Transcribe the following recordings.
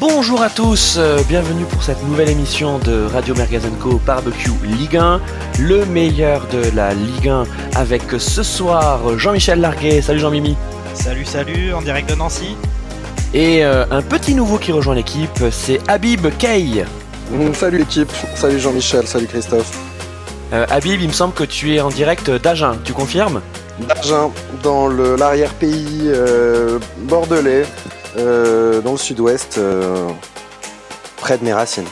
Bonjour à tous, euh, bienvenue pour cette nouvelle émission de Radio Co Barbecue Ligue 1, le meilleur de la Ligue 1 avec ce soir Jean-Michel Larguet. Salut Jean-Mimi. Salut, salut, en direct de Nancy. Et euh, un petit nouveau qui rejoint l'équipe, c'est Habib Kay. Mm, salut l'équipe, salut Jean-Michel, salut Christophe. Euh, Habib, il me semble que tu es en direct d'Agen, tu confirmes? D'Agen, dans l'arrière-pays bordelais. Euh, dans le sud-ouest, euh, près de mes racines.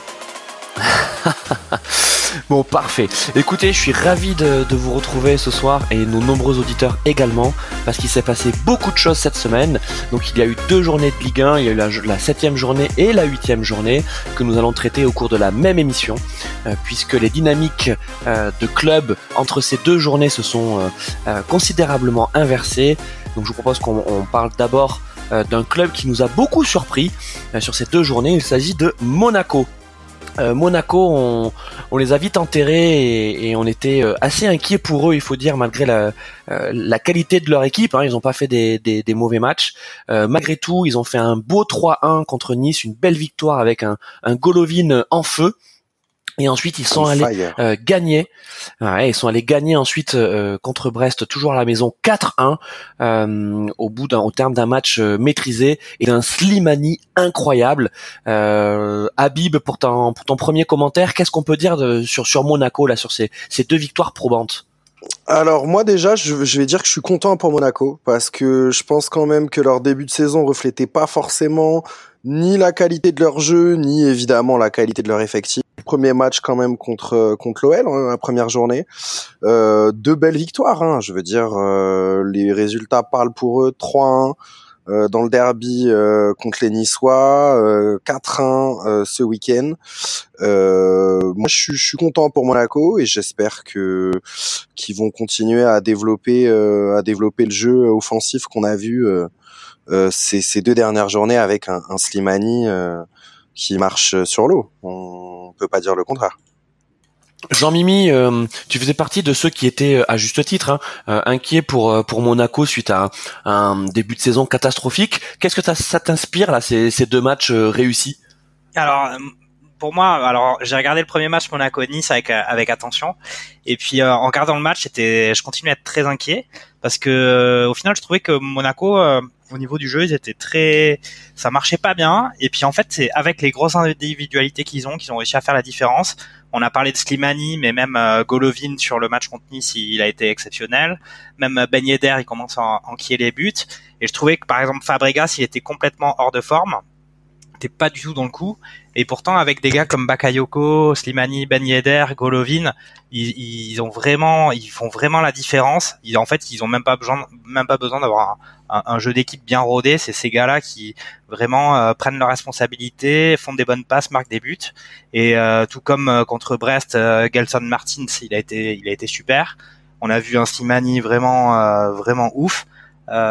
bon, parfait. Écoutez, je suis ravi de, vous retrouver ce soir et nos nombreux auditeurs également, parce qu'il s'est passé beaucoup de choses cette semaine. Donc, il y a eu deux journées de Ligue 1, il y a eu la, septième journée et la huitième journée que nous allons traiter au cours de la même émission, euh, puisque les dynamiques de club entre ces deux journées se sont considérablement inversées. Donc, je vous propose qu'on parle d'abord d'un club qui nous a beaucoup surpris euh, sur ces deux journées. Il s'agit de Monaco. Euh, Monaco, on, les a vite enterrés et, on était assez inquiets pour eux, il faut dire, malgré la, qualité de leur équipe. Hein. ils n'ont pas fait des, mauvais matchs. malgré tout, ils ont fait un beau 3-1 contre Nice, une belle victoire avec un, un Golovin en feu. Et ensuite ils sont allés euh, gagner. ils sont allés gagner ensuite euh, contre Brest, toujours à la maison 4-1 euh, au bout d'un, au terme d'un match maîtrisé et d'un Slimani incroyable. Habib, pour ton, pour ton premier commentaire, qu'est-ce qu'on peut dire de, sur sur Monaco là, sur ces, ces deux victoires probantes? Alors moi déjà, je, vais dire que je suis content pour Monaco parce que je pense quand même que leur début de saison reflétait pas forcément ni la qualité de leur jeu, ni évidemment la qualité de leur effectif. Premier match quand même contre contre l'OL, hein, la première journée. Euh, deux belles victoires, hein, je veux dire, euh, les résultats parlent pour eux. 3-1 euh, dans le derby euh, contre les Niçois, 4-1 euh, ce week-end. moi, je suis, je suis content pour Monaco et j'espère que qu'ils vont continuer à développer à développer le jeu offensif qu'on a vu ces, ces, deux dernières journées avec un, un Slimani qui marche sur l'eau. On peut pas dire le contraire. Jean-Mimi, euh, tu faisais partie de ceux qui étaient, à juste titre, hein, euh, inquiets pour euh, pour Monaco suite à un, début de saison catastrophique. Qu'est-ce que ça, t'inspire là ces, ces deux matchs réussis? Alors pour moi, alors j'ai regardé le premier match Monaco-Nice avec avec attention, et puis en regardant le match, j'étais, je continuais à être très inquiet parce que au final, je trouvais que Monaco au niveau du jeu, ils étaient très, ça marchait pas bien. Et puis en fait, c'est avec les grosses individualités qu'ils ont qu'ils ont réussi à faire la différence. On a parlé de Slimani, mais même euh, Golovin sur le match contre Nice, il a été exceptionnel. Même euh, Ben Yedder, il commence à enquiller les buts. Et je trouvais que par exemple Fabregas, il était complètement hors de forme. Il pas du tout dans le coup. Et pourtant, avec des gars comme Bakayoko, Slimani, Ben Yedder, Golovin, ils, ils, ont vraiment, ils font vraiment la différence. Ils, en fait, ils ont même pas besoin, même pas besoin d'avoir un, un, jeu d'équipe bien rodé. C'est ces gars-là qui vraiment euh, prennent leurs responsabilités, font des bonnes passes, marquent des buts. Et euh, tout comme euh, contre Brest, Gelson Martins, il a été, il a été super. On a vu un Slimani vraiment, vraiment ouf.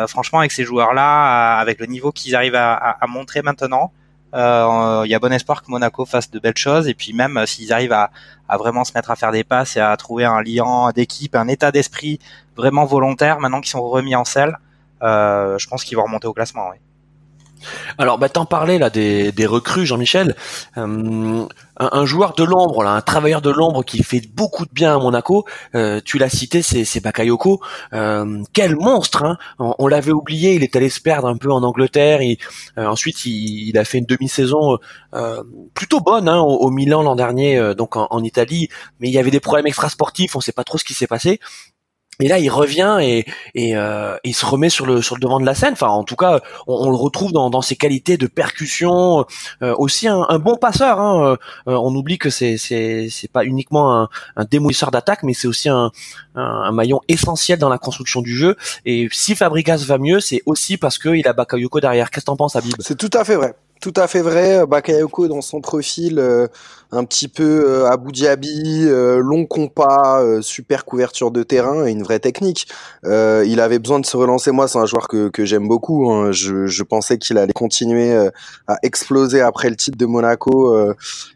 franchement, avec ces joueurs-là, avec le niveau qu'ils arrivent à, à, à montrer maintenant, euh, il y a bon espoir que Monaco fasse de belles choses et puis même euh, s'ils arrivent à, vraiment se mettre à faire des passes et à trouver un lien d'équipe, un état d'esprit vraiment volontaire maintenant qu'ils sont remis en selle, euh, je pense qu'ils vont remonter au classement. Oui. Alors, bah, t'en parlais là des, recrues, Jean-Michel. Euh, un, joueur de l'ombre, là, un travailleur de l'ombre qui fait beaucoup de bien à Monaco. Euh, tu l'as cité, c'est Bakayoko. Euh, quel monstre hein On, l'avait oublié. Il est allé se perdre un peu en Angleterre. Et ensuite, il, a fait une demi-saison plutôt bonne hein, au, Milan l'an dernier, donc en, en, Italie. Mais il y avait des problèmes extrasportifs. On ne sait pas trop ce qui s'est passé. Et là, il revient et, et euh, il se remet sur le sur le devant de la scène. Enfin, en tout cas, on, le retrouve dans, ses qualités de percussion, euh, aussi un, bon passeur. Hein. Euh, on oublie que c'est c'est pas uniquement un, un démolisseur d'attaque, mais c'est aussi un, maillon essentiel dans la construction du jeu. Et si Fabregas va mieux, c'est aussi parce qu'il a Bakayoko derrière. Qu'est-ce que t'en penses, Habib? C'est tout à fait vrai. Tout à fait vrai. Bakayoko dans son profil un petit peu euh, Abu Dhabi, euh, long compas, euh, super couverture de terrain et une vraie technique. il avait besoin de se relancer. Moi, c'est un joueur que, que j'aime beaucoup. Hein. Je, je, pensais qu'il allait continuer à exploser après le titre de Monaco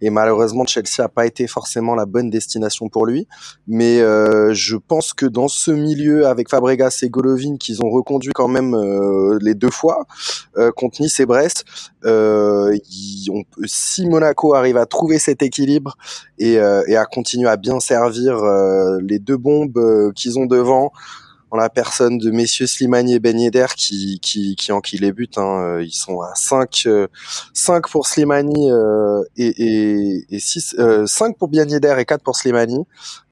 et malheureusement Chelsea a pas été forcément la bonne destination pour lui. Mais je pense que dans ce milieu avec Fabregas et Golovin qu'ils ont reconduit quand même les deux fois contre Nice et Brest, euh, on, si Monaco arrive à trouver cet équilibre et, et à continuer à bien servir les deux bombes qu'ils ont devant, en la personne de messieurs Slimani et Ben Yedder qui, qui, qui enquillent les buts. Hein. Ils sont à 5, 5 pour Slimani euh, et, et, et 6, euh, 5 pour Ben Yedder et 4 pour Slimani.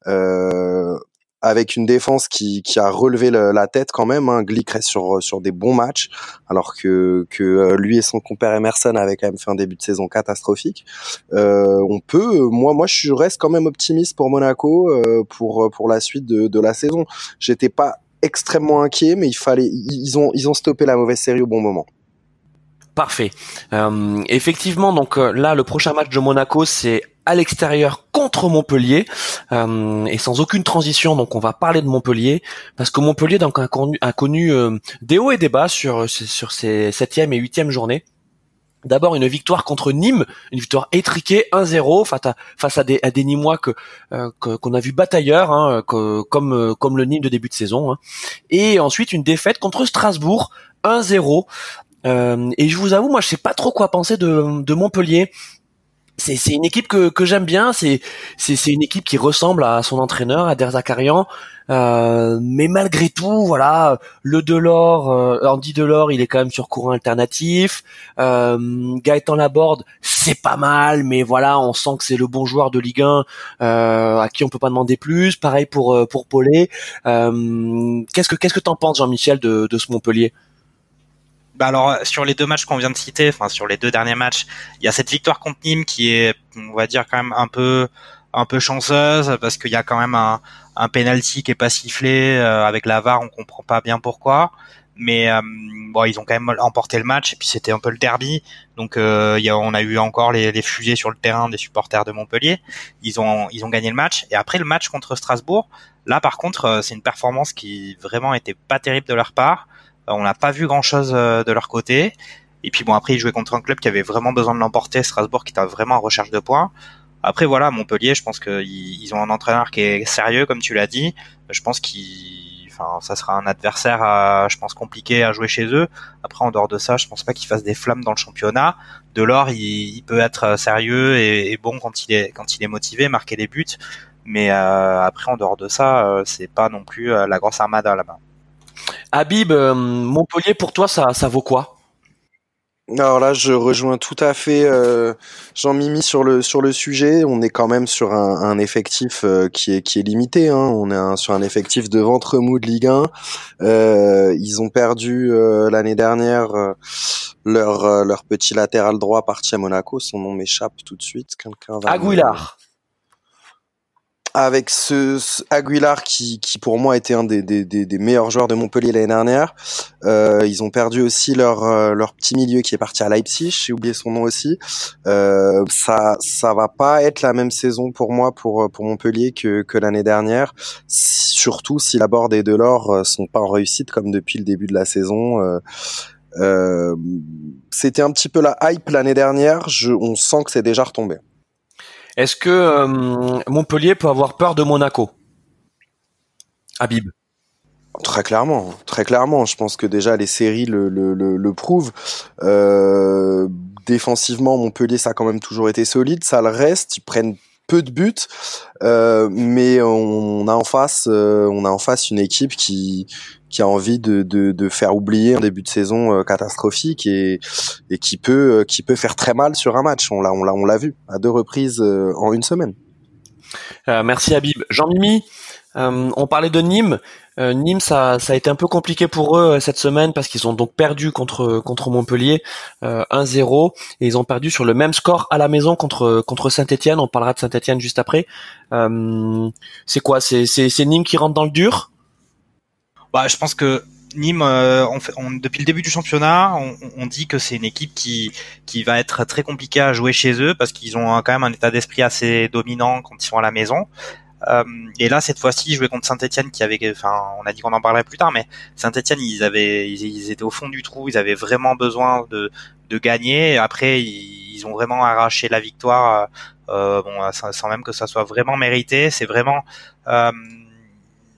Euh, avec une défense qui, qui a relevé le, la tête quand même. Hein. Glick reste sur, sur des bons matchs, alors que, que euh, lui et son compère Emerson avaient quand même fait un début de saison catastrophique. Euh, on peut, moi, moi, je reste quand même optimiste pour Monaco euh, pour pour la suite de, de la saison. J'étais pas extrêmement inquiet, mais il fallait, ils ont, ils ont stoppé la mauvaise série au bon moment. Parfait. Euh, effectivement, donc euh, là, le prochain match de Monaco, c'est à l'extérieur contre Montpellier euh, et sans aucune transition. Donc, on va parler de Montpellier parce que Montpellier donc a connu, des hauts et des bas sur sur ses septième et huitième journées. D'abord une victoire contre Nîmes, une victoire étriquée 1-0 face à, face à des, à Nîmois que qu'on a vu batailleurs, hein, comme comme le Nîmes de début de saison. Hein. Et ensuite une défaite contre Strasbourg 1-0. Euh, et je vous avoue, moi je sais pas trop quoi penser de, Montpellier c'est une équipe que, j'aime bien. C'est c'est une équipe qui ressemble à son entraîneur, à Derzakarian. Euh, mais malgré tout, voilà, le Delors, euh, Andy Delors, il est quand même sur courant alternatif. Euh, Gaëtan Laborde, c'est pas mal, mais voilà, on sent que c'est le bon joueur de Ligue 1 euh, à qui on peut pas demander plus. Pareil pour euh, pour Paulet. Qu'est-ce que qu'est-ce que t'en penses, Jean-Michel, de ce Montpellier? Bah alors sur les deux matchs qu'on vient de citer, enfin sur les deux derniers matchs, il y a cette victoire contre Nîmes qui est, on va dire quand même un peu un peu chanceuse parce qu'il y a quand même un, un penalty qui est pas sifflé euh, avec la VAR, on comprend pas bien pourquoi. Mais euh, ils ont quand même emporté le match et puis c'était un peu le derby, donc euh, on a eu encore les, les fusées sur le terrain des supporters de Montpellier. Ils ont ils ont gagné le match et après le match contre Strasbourg, là par contre euh, c'est une performance qui vraiment était pas terrible de leur part. On n'a pas vu grand chose euh, de leur côté. Et puis bon, après, ils jouaient contre un club qui avait vraiment besoin de l'emporter, Strasbourg, qui était vraiment en recherche de points. Après, voilà, Montpellier, je pense qu'ils ont un entraîneur qui est sérieux, comme tu l'as dit. Je pense qu'il, enfin, ça sera un adversaire, je pense, compliqué à jouer chez eux. Après, en dehors de ça, je pense pas qu'il fasse des flammes dans le championnat. Delors, il, il peut être sérieux et, bon quand il est quand il est motivé, marquer des buts. Mais euh, après, en dehors de ça, euh, c'est pas non plus euh, la grosse armada là-bas. Habib, euh, Montpellier, pour toi, ça, ça vaut quoi? Alors là, je rejoins tout à fait euh, Jean-Mimi sur le sur le sujet. On est quand même sur un, un effectif euh, qui est qui est limité. Hein. On est un, sur un effectif de ventre mou de Ligue 1. Euh, ils ont perdu l'année dernière leur leur petit latéral droit parti à Monaco. Son nom m'échappe tout de suite. Quelqu'un va. Aguilar avec ce, Aguilar qui, qui pour moi était un des, des, des meilleurs joueurs de Montpellier l'année dernière. Euh, ils ont perdu aussi leur euh, leur petit milieu qui est parti à Leipzig, j'ai oublié son nom aussi. Euh, ça ça va pas être la même saison pour moi pour pour Montpellier que que l'année dernière, surtout si la Borde et Delors euh, sont pas en réussite comme depuis le début de la saison. Euh, euh, c'était un petit peu la hype l'année dernière. Je, on sent que c'est déjà retombé. Est-ce que euh, Montpellier peut avoir peur de Monaco? Habib Très clairement, très clairement. Je pense que déjà les séries le, le, prouvent. Euh, défensivement, Montpellier, ça a quand même toujours été solide. Ça le reste. Ils prennent peu de buts, euh, mais on a en face, euh, on a en face une équipe qui qui a envie de, de, de faire oublier un début de saison euh, catastrophique et, et qui peut qui peut faire très mal sur un match. On l'a on l'a on l'a vu à deux reprises en une semaine. merci Habib. Jean-Mimi, on parlait de Nîmes. Euh, Nîmes, ça, ça, a été un peu compliqué pour eux cette semaine parce qu'ils ont donc perdu contre contre Montpellier euh, 1-0 et ils ont perdu sur le même score à la maison contre contre Saint-Étienne. On parlera de Saint-Étienne juste après. Euh, c'est quoi? C'est c'est Nîmes qui rentre dans le dur? Bah, je pense que Nîmes, euh, on fait, on, depuis le début du championnat, on, on dit que c'est une équipe qui qui va être très compliquée à jouer chez eux parce qu'ils ont quand même un état d'esprit assez dominant quand ils sont à la maison. Euh, et là, cette fois-ci, jouer contre Saint-Etienne, qui avait, enfin, on a dit qu'on en parlerait plus tard, mais Saint-Etienne, ils avaient, ils, étaient au fond du trou, ils avaient vraiment besoin de, de gagner. Après, ils, ils, ont vraiment arraché la victoire, euh, bon, sans, même que ça soit vraiment mérité. C'est vraiment, euh,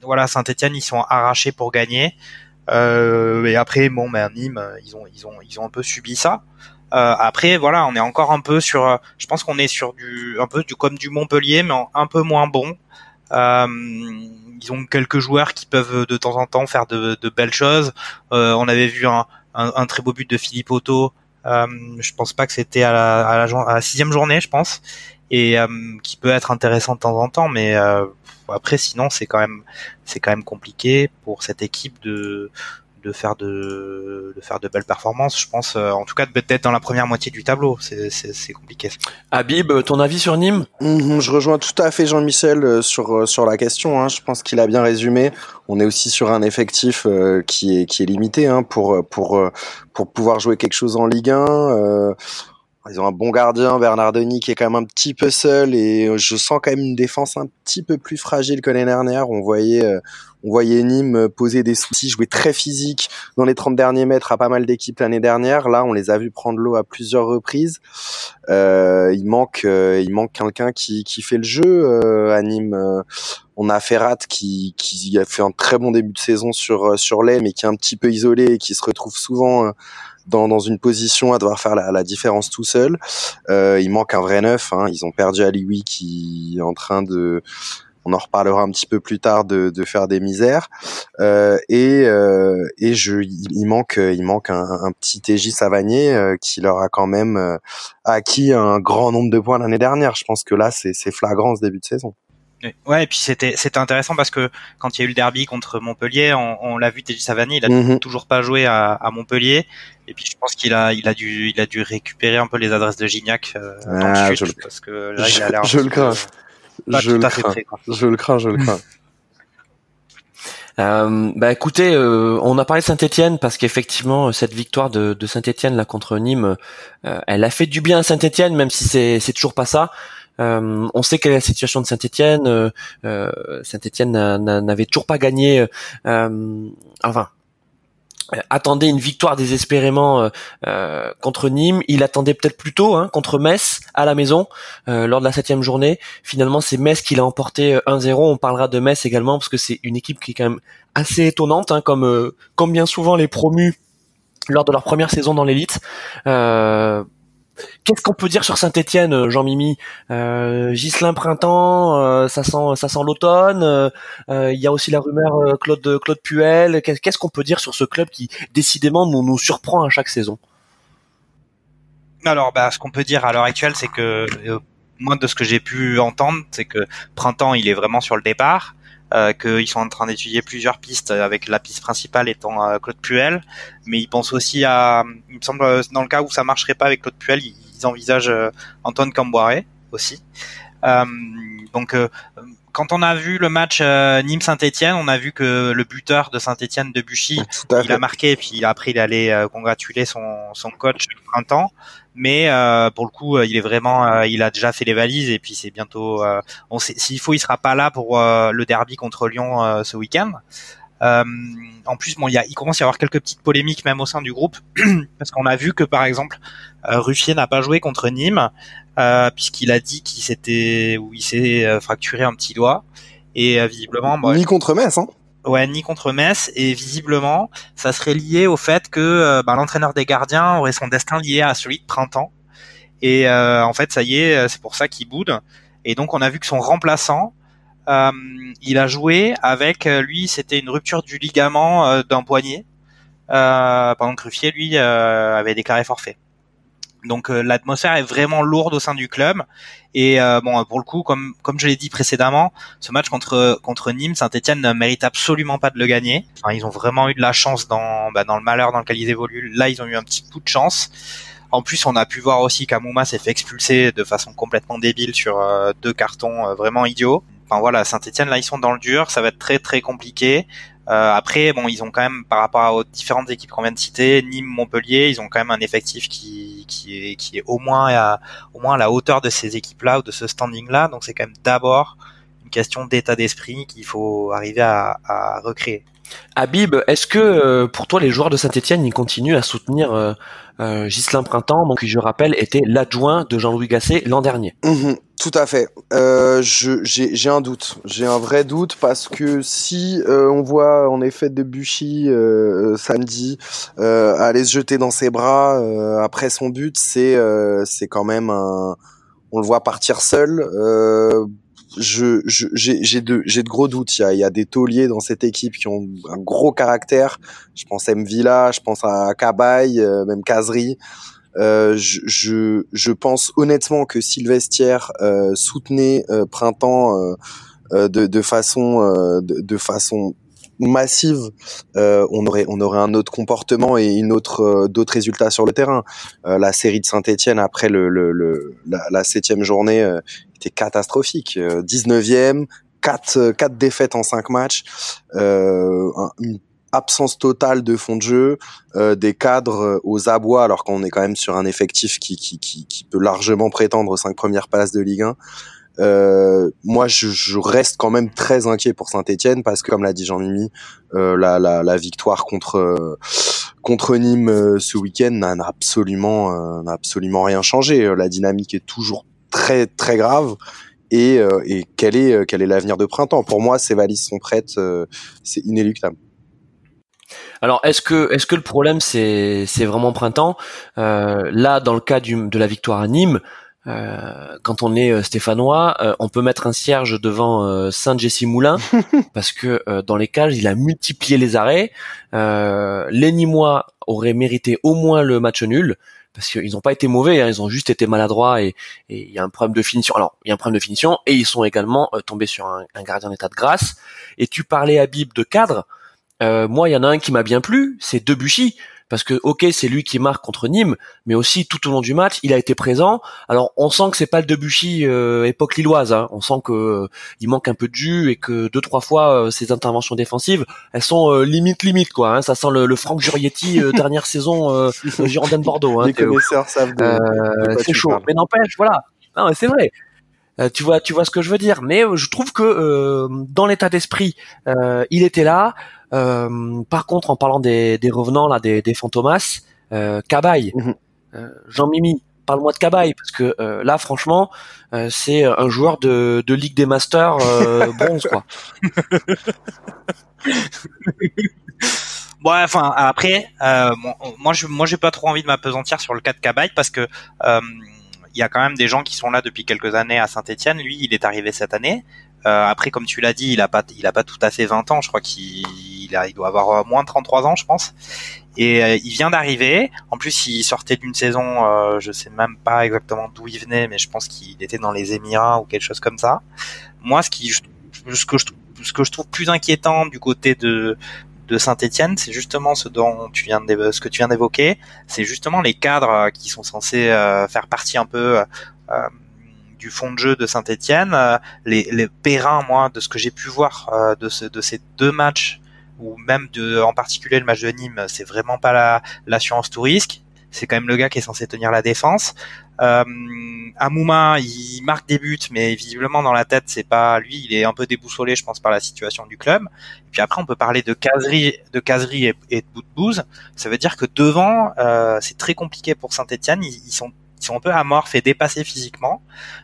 voilà, Saint-Etienne, ils sont arrachés pour gagner. Euh, et après, bon, ben Nîmes, ils ont, ils ont, ils ont un peu subi ça. Euh, après, voilà, on est encore un peu sur. Je pense qu'on est sur du, un peu du comme du Montpellier, mais un peu moins bon. Euh, ils ont quelques joueurs qui peuvent de temps en temps faire de, de belles choses. Euh, on avait vu un, un, un, très beau but de Philippe Otto. Euh, je pense pas que c'était à la, à, la, à la sixième journée, je pense, et euh, qui peut être intéressant de temps en temps, mais euh, après sinon c'est quand même c'est quand même compliqué pour cette équipe de de faire de, de faire de belles performances. Je pense, euh, en tout cas, peut-être dans la première moitié du tableau. C'est compliqué. Habib, ton avis sur Nîmes? Mmh, Je rejoins tout à fait Jean-Michel euh, sur euh, sur la question. Hein. Je pense qu'il a bien résumé. On est aussi sur un effectif qui est qui est limité hein, pour pour pour pouvoir jouer quelque chose en Ligue 1. Ils ont un bon gardien, Bernard Denis, qui est quand même un petit peu seul et je sens quand même une défense un petit peu plus fragile que l'année dernière. On voyait, on voyait Nîmes poser des soucis, jouer très physique dans les 30 derniers mètres à pas mal d'équipes l'année dernière. Là, on les a vus prendre l'eau à plusieurs reprises. Euh, il manque, euh, il manque quelqu'un qui, qui fait le jeu euh, à Nîmes. on a Ferrat qui, qui a fait un très bon début de saison sur sur l'aile, mais qui est un petit peu isolé et qui se retrouve souvent dans, dans une position à devoir faire la, la différence tout seul. Euh, il manque un vrai neuf. Hein. Ils ont perdu Alioui qui est en train de on en reparlera un petit peu plus tard de, de faire des misères euh, et euh, et je il manque il manque un, un petit TJ Savanier euh, qui leur a quand même euh, acquis un grand nombre de points l'année dernière je pense que là c'est c'est flagrant ce début de saison Ouais, et puis c'était c'était intéressant parce que quand il y a eu le derby contre Montpellier, on, on l'a vu TJ Savani, il a mm-hmm. toujours pas joué à, à, Montpellier, et puis je pense qu'il a il a dû il a dû récupérer un peu les adresses de Gignac euh, dans ah, je parce que là il a l'air je, le crains. Je le, crains. je le crains, je le crains. Euh, bah écoutez, euh, on a parlé de Saint-Étienne parce qu'effectivement cette victoire de, de Saint-Étienne là contre Nîmes, euh, elle a fait du bien à Saint-Étienne même si c'est c'est toujours pas ça. Euh, on sait quelle est la situation de Saint-Etienne. Euh, euh, Saint-Etienne n'avait toujours pas gagné. enfin, attendait une victoire désespérément contre Nîmes. Il attendait peut-être plus tôt hein, contre Metz à la maison lors de la septième journée. Finalement, c'est Metz qui l'a emporté 1-0. On parlera de Metz également parce que c'est une équipe qui est quand même assez étonnante, hein, comme comme bien souvent les promus lors de leur première saison dans l'élite. Euh, Qu'est-ce qu'on peut dire sur Saint-Étienne, euh, Jean-Mimi? Euh, Printemps, euh, ça sent, l'automne. Euh, il y a aussi la rumeur Claude Puel. Qu'est-ce qu'on peut dire sur ce club qui décidément nous, nous surprend à chaque saison? Alors, bah, ce qu'on peut dire à l'heure actuelle, c'est que moi, de ce que j'ai pu entendre, c'est que Printemps, il est vraiment sur le départ. Euh, qu'ils sont en train d'étudier plusieurs pistes avec la piste principale étant euh, Claude Puel, mais ils pensent aussi à, il me semble, dans le cas où ça marcherait pas avec Claude Puel, ils, envisagent euh, Antoine Camboire aussi. Euh, donc quand on a vu le match Nîmes-Saint-Etienne, on a vu que le buteur de Saint-Etienne, Debuchy, il a marqué et puis après il allait congratuler son, son coach le printemps mais euh, pour le coup, euh, il est vraiment, euh, il a déjà fait les valises et puis c'est bientôt. on sait, s'il faut, il sera pas là pour le derby contre Lyon ce week-end. en plus, bon, il, y a, il commence à y avoir quelques petites polémiques même au sein du groupe parce qu'on a vu que par exemple, Ruffier n'a pas joué contre Nîmes puisqu'il a dit qu'il s'était ou il s'est fracturé un petit doigt et visiblement. Bon, Ni contre Metz, hein Contre Metz et visiblement, ça serait lié au fait que euh, bah, l'entraîneur des gardiens aurait son destin lié à celui de printemps. Et euh, en fait, ça y est, euh, c'est pour ça qu'il boude. Et donc, on a vu que son remplaçant, euh, il a joué avec lui, c'était une rupture du ligament d'un poignet, pendant que Ruffier, lui, avait déclaré forfait. Donc euh, l'atmosphère est vraiment lourde au sein du club et euh, bon pour le coup comme comme je l'ai dit précédemment, ce match contre contre Nîmes, Saint-Étienne ne mérite absolument pas de le gagner. Ils ont vraiment eu de la chance dans bah, dans le malheur dans lequel ils évoluent. Là, ils ont eu un petit coup de chance. En plus, on a pu voir aussi qu'Amouma s'est fait expulser de façon complètement débile sur euh, deux cartons vraiment idiots. Enfin voilà, Saint-Etienne là ils sont dans le dur, ça va être très très compliqué. Euh, après, bon, ils ont quand même, par rapport aux différentes équipes qu'on vient de citer, Nîmes, Montpellier, ils ont quand même un effectif qui, qui est, qui est au moins à, au moins à la hauteur de ces équipes-là ou de ce standing-là. Donc c'est quand même d'abord une question d'état d'esprit qu'il faut arriver à, à recréer. Habib, est-ce que euh, pour toi les joueurs de Saint-Etienne ils continuent à soutenir euh, Gislain Printemps, qui je rappelle était l'adjoint de Jean-Louis Gasset l'an dernier mmh Tout à fait. Euh, j'ai un doute. J'ai un vrai doute parce que si euh, on voit en effet Debuchy euh, samedi euh, aller se jeter dans ses bras euh, après son but, c'est c'est quand même un. On le voit partir seul. Je j'ai de j'ai de gros doutes. Il y a, il y a des tauliers dans cette équipe qui ont un gros caractère. Je pense à Mvila, je pense à Cabaye, même Kazri. Euh, je, je, je, pense honnêtement que Sylvestière euh, soutenait euh, Printemps euh, euh, de, de, façon de, façon massive, on aurait on aurait un autre comportement et une autre d'autres résultats sur le terrain. la série de Saint-Étienne après le, le, le la, septième journée était catastrophique. 19e, quatre quatre défaites en cinq matchs, une absence totale de fond de jeu, euh, des cadres euh, aux abois, alors qu'on est quand même sur un effectif qui, qui, qui, qui, peut largement prétendre aux cinq premières places de Ligue 1. Euh, moi, je, je, reste quand même très inquiet pour Saint-Etienne parce que, comme l'a dit Jean-Mimi, euh, la, la, la, victoire contre euh, contre Nîmes ce week-end n'a absolument n'a absolument rien changé. La dynamique est toujours très très grave. Et, et quel est quel est l'avenir de printemps? Pour moi, ces valises sont prêtes, c'est inéluctable. Alors est-ce que est-ce que le problème c'est c'est vraiment printemps? Euh, Là, dans le cas du, de la victoire à Nîmes, euh, quand on est euh, stéphanois, euh, on peut mettre un cierge devant euh, Saint-Jessie Moulin parce que dans les cages, il a multiplié les arrêts. les Nîmois auraient mérité au moins le match nul parce qu'ils n'ont pas été mauvais, hein, ils ont juste été maladroits et il y a un problème de finition. Alors il y a un problème de finition et ils sont également tombés sur un, un gardien d'état de grâce. Et tu parlais à Bib de cadre. Euh, moi, il y en a un qui m'a bien plu, c'est Debuchy, parce que ok, c'est lui qui marque contre Nîmes, mais aussi tout au long du match, il a été présent. Alors, on sent que c'est pas le Debuchy euh, époque lilloise. Hein. On sent que euh, il manque un peu de jus et que deux trois fois ses interventions défensives, elles sont limite limite quoi. Hein. Ça sent le, le Franck Jurietti dernière saison euh, Girondin Bordeaux. Hein, Les connaisseurs savent de, C'est chaud, mais n'empêche, voilà. Non, c'est vrai. tu vois, tu vois ce que je veux dire. Mais je trouve que dans l'état d'esprit, il était là. Euh, par contre, en parlant des, des revenants là, des, des fantomas, euh, Cabaye, mhm. euh, Jean-Mimi, parle-moi de Cabaye parce que euh, là, franchement, euh, c'est un joueur de, de Ligue des Masters bronze quoi. Bon, enfin après, moi je moi j'ai pas trop envie de m'apesantir sur le cas de Cabaye parce que il y a quand même des gens qui sont là depuis quelques années à Saint-Etienne. Lui, il est arrivé cette année. Euh, après, comme tu l'as dit, il a pas, il a pas tout à fait 20 ans. Je crois qu'il il, doit avoir euh, moins de 33 ans, je pense. Et euh, il vient d'arriver. En plus, il sortait d'une saison, je sais même pas exactement d'où il venait, mais je pense qu'il était dans les Émirats ou quelque chose comme ça. Moi, ce qui, ce que je, ce que je trouve plus inquiétant du côté de de Saint-Étienne, c'est justement ce dont tu viens de, ce que tu viens d'évoquer, c'est justement les cadres qui sont censés faire partie un peu du fond de jeu de Saint-Etienne. Euh, les, les Perrins, moi, de ce que j'ai pu voir euh, de, ce, de ces deux matchs, ou même de, en particulier le match de Nîmes, c'est vraiment pas la l'assurance tout risque. C'est quand même le gars qui est censé tenir la défense. Euh, Amouma, il marque des buts, mais visiblement dans la tête, c'est pas lui. Il est un peu déboussolé, je pense, par la situation du club. Et puis après, on peut parler de caserie, de caserie et, et de bout de Ça veut dire que devant, euh, c'est très compliqué pour Saint-Etienne. Ils, ils, sont sont un peu amorphes et dépassés physiquement.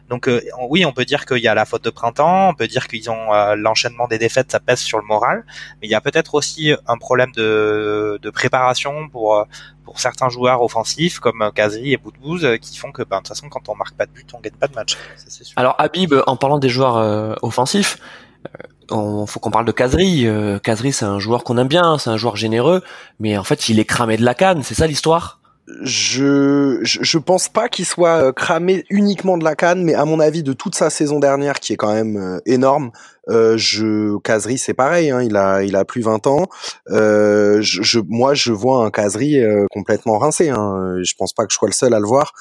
Donc euh, oui, on peut dire qu'il y a la faute de printemps, on peut dire qu'ils ont euh, l'enchaînement des défaites, ça pèse sur le moral, mais il y a peut-être aussi un problème de, de préparation pour euh, pour certains joueurs offensifs comme Kazri et Boudbouz qui font que ben, de toute façon quand on marque pas de but, on gagne pas de match. Alors Habib, en parlant des joueurs offensifs, on faut qu'on parle de Kazri. Kazri, c'est un joueur qu'on aime bien, c'est un joueur généreux, mais en fait, il est cramé de la canne. C'est ça l'histoire? Je, je, pense pas qu'il soit euh, cramé uniquement de la canne, mais à mon avis de toute sa saison dernière qui est quand même euh, énorme. Euh, je Casery c'est pareil, hein, il a il a plus 20 ans. Euh, je, moi je vois un Casery euh, complètement rincé. Hein. Je pense pas que je sois le seul à le voir.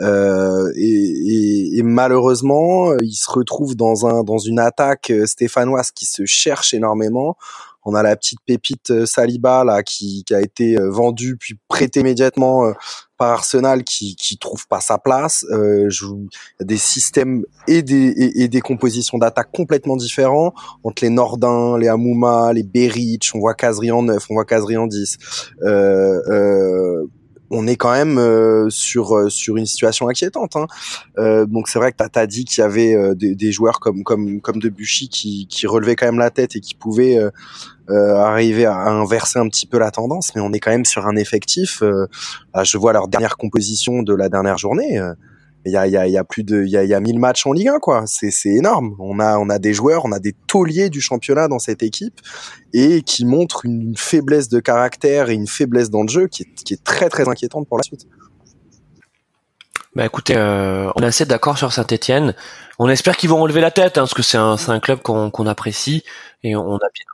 Euh, et, et, et, malheureusement il se retrouve dans un dans une attaque stéphanoise qui se cherche énormément on a la petite pépite euh, Saliba là qui, a été euh, vendue puis prêtée immédiatement euh, par Arsenal qui qui trouve pas sa place. Euh, des systèmes et des compositions d'attaque complètement différents entre les Nordins, les Amouma, les Beric. On voit Kazri en 9, on voit Kazri en 10. Euh, on est quand même euh, sur euh, sur une situation inquiétante. Hein. Euh, donc c'est vrai que tu as, dit qu'il y avait des, des, joueurs comme comme comme Debuchy qui qui relevaient quand même la tête et qui pouvaient arriver à, inverser un petit peu la tendance, mais on est quand même sur un effectif. je vois leur dernière composition de la dernière journée il y a, y, a, y a plus de il y a, y a 1000 matchs en Ligue 1 quoi c'est c'est énorme on a on a des joueurs on a des tauliers du championnat dans cette équipe et qui montrent une faiblesse de caractère et une faiblesse dans le jeu qui est, qui est très très inquiétante pour la suite bah écoutez, euh, on est assez d'accord sur Saint-Etienne. On espère qu'ils vont relever la tête, hein, parce que c'est un, un club qu'on qu'on apprécie et on a bien,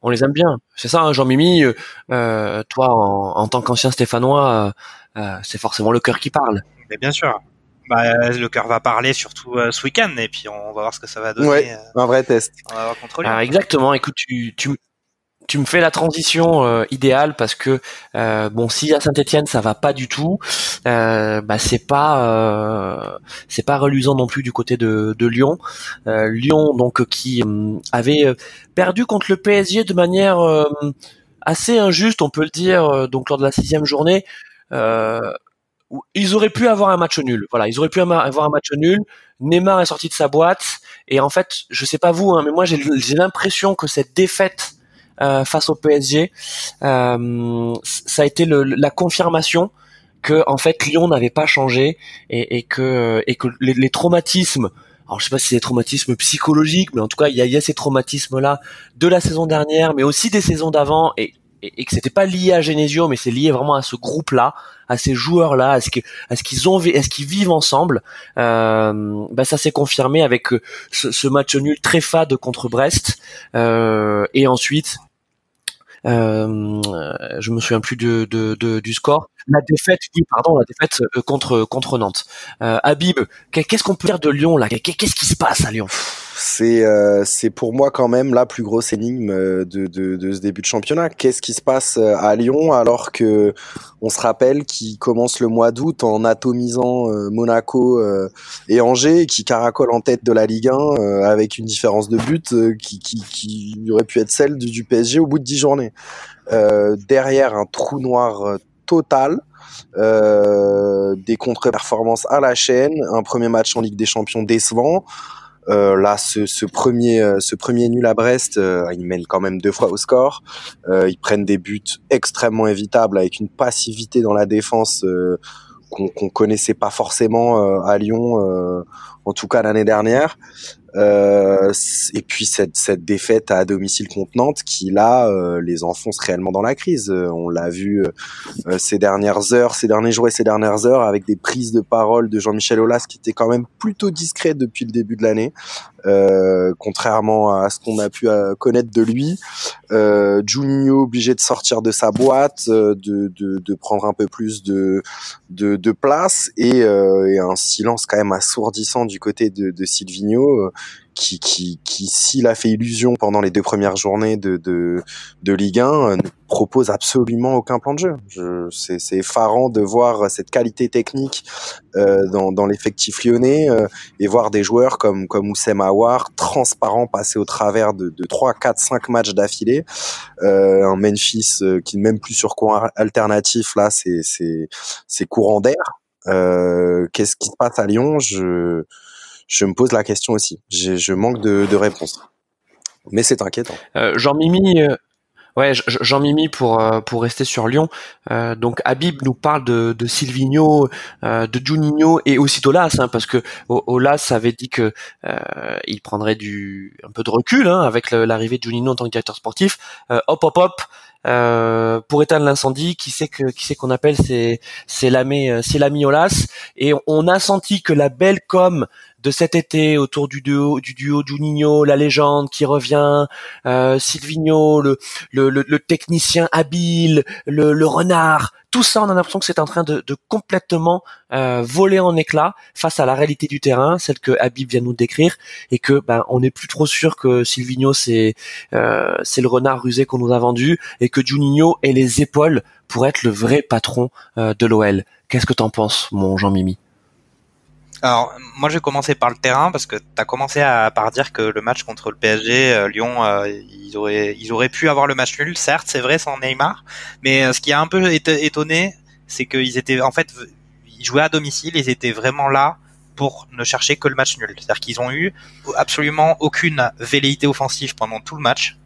on les aime bien. C'est ça, hein, Jean-Mimi. Euh, toi, en, en tant qu'ancien Stéphanois, euh, c'est forcément le cœur qui parle. Mais bien sûr. Bah, le cœur va parler surtout euh, ce week-end et puis on va voir ce que ça va donner. Ouais, euh, un vrai test. On va voir contre ah, exactement. Écoute, tu, tu, tu me fais la transition euh, idéale parce que bon, si à Saint-Étienne ça va pas du tout, bah c'est pas c'est pas reluisant non plus du côté de, de Lyon. Lyon donc qui avait perdu contre le PSG de manière assez injuste, on peut le dire, donc lors de la sixième journée. Ils auraient pu avoir un match nul. Voilà, ils auraient pu avoir un match nul. Neymar est sorti de sa boîte et en fait, je sais pas vous, hein, mais moi j'ai l'impression que cette défaite euh, face au PSG, euh, ça a été le, la confirmation que en fait Lyon n'avait pas changé et, et que et que les, les, traumatismes alors je sais pas si c'est des traumatismes psychologiques mais en tout cas il y a, y a ces traumatismes là de la saison dernière mais aussi des saisons d'avant et et, que c'était pas lié à Genesio, mais c'est lié vraiment à ce groupe-là, à ces joueurs-là, à ce qu'ils ont, à ce qu'ils vivent ensemble. Euh, bah ça s'est confirmé avec euh, ce, ce, match nul très fade contre Brest, euh, et ensuite, euh, je me souviens plus de, de, de, du score. La défaite, oui, pardon, la défaite euh, contre contre Nantes. Euh, Habib, qu'est-ce qu'on peut dire de Lyon là? Qu'est-ce qui se passe à Lyon? C'est euh, c'est pour moi quand même la plus grosse énigme euh, de, de, de ce début de championnat. Qu'est-ce qui se passe euh, à Lyon alors que on se rappelle qu'il commence le mois d'août en atomisant Monaco et Angers, qui caracole en tête de la Ligue 1 avec une différence de but qui, qui, qui aurait pu être celle du, du PSG au bout de 10 journées. derrière un trou noir total. Euh, des contre-performances à la chaîne, un premier match en Ligue des Champions décevant, euh, là, ce, ce, premier, euh, ce premier nul à Brest, euh, ils mènent quand même deux fois au score. Euh, ils prennent des buts extrêmement évitables avec une passivité dans la défense qu'on qu'on connaissait pas forcément à Lyon, en tout cas l'année dernière. Euh, et puis cette, cette défaite à domicile contre Nantes qui là euh, les enfonce réellement dans la crise. Euh, on l'a vu ces dernières heures, ces derniers jours et ces dernières heures avec des prises de parole de Jean-Michel Aulas qui étaient quand même plutôt discrètes depuis le début de l'année, contrairement à ce qu'on a pu connaître de lui. Euh, Juninho obligé de sortir de sa boîte, de, de, de prendre un peu plus de, de, de place et, et, un silence quand même assourdissant du côté de, de Silvino qui, qui, qui s'il a fait illusion pendant les deux premières journées de, de, de Ligue 1, euh, ne propose absolument aucun plan de jeu. C'est, c'est effarant de voir cette qualité technique euh, dans, dans l'effectif lyonnais euh, et voir des joueurs comme, comme Oussem Aouar, transparents, passer au travers de, de 3, 4, 5 matchs d'affilée. Euh, un Memphis euh, qui même plus sur courant alternatif, là, c'est courant d'air. Euh, qu'est-ce qui se passe à Lyon? Je je me pose la question aussi. Je manque de, de réponses. Mais c'est inquiétant. Euh, Jean-Mimi, euh, ouais, Jean-Mimi pour euh, pour rester sur Lyon. Euh, donc Habib nous parle de, de Silvino, de Juninho et aussi d'Olas, hein, parce que Olas avait dit que il prendrait du un peu de recul hein, avec l'arrivée de Juninho en tant que directeur sportif. hop hop hop. Euh, pour éteindre l'incendie, qui sait que qui sait qu'on appelle c'est c'est l'ami c'est l'ami Olas? Et on a senti que la belle com de cet été autour du duo du duo Juninho, la légende qui revient, euh, Silvino, le, le, le, technicien habile, le, le, renard, tout ça, on a l'impression que c'est en train de, de complètement euh, voler en éclats face à la réalité du terrain, celle que Habib vient nous décrire, et que ben on n'est plus trop sûr que Silvino c'est euh, c'est le renard rusé qu'on nous a vendu, et que Juninho ait les épaules pour être le vrai patron euh, de l'OL. Qu'est-ce que t'en penses, mon Jean Mimi alors, moi, je vais commencer par le terrain parce que tu as commencé à, par dire que le match contre le PSG, euh, Lyon, euh, ils, auraient, ils auraient pu avoir le match nul, certes, c'est vrai, sans Neymar. Mais euh, ce qui a un peu étonné, c'est qu'ils étaient en fait ils jouaient à domicile, ils étaient vraiment là pour ne chercher que le match nul. C'est-à-dire qu'ils ont eu absolument aucune velléité offensive pendant tout le match.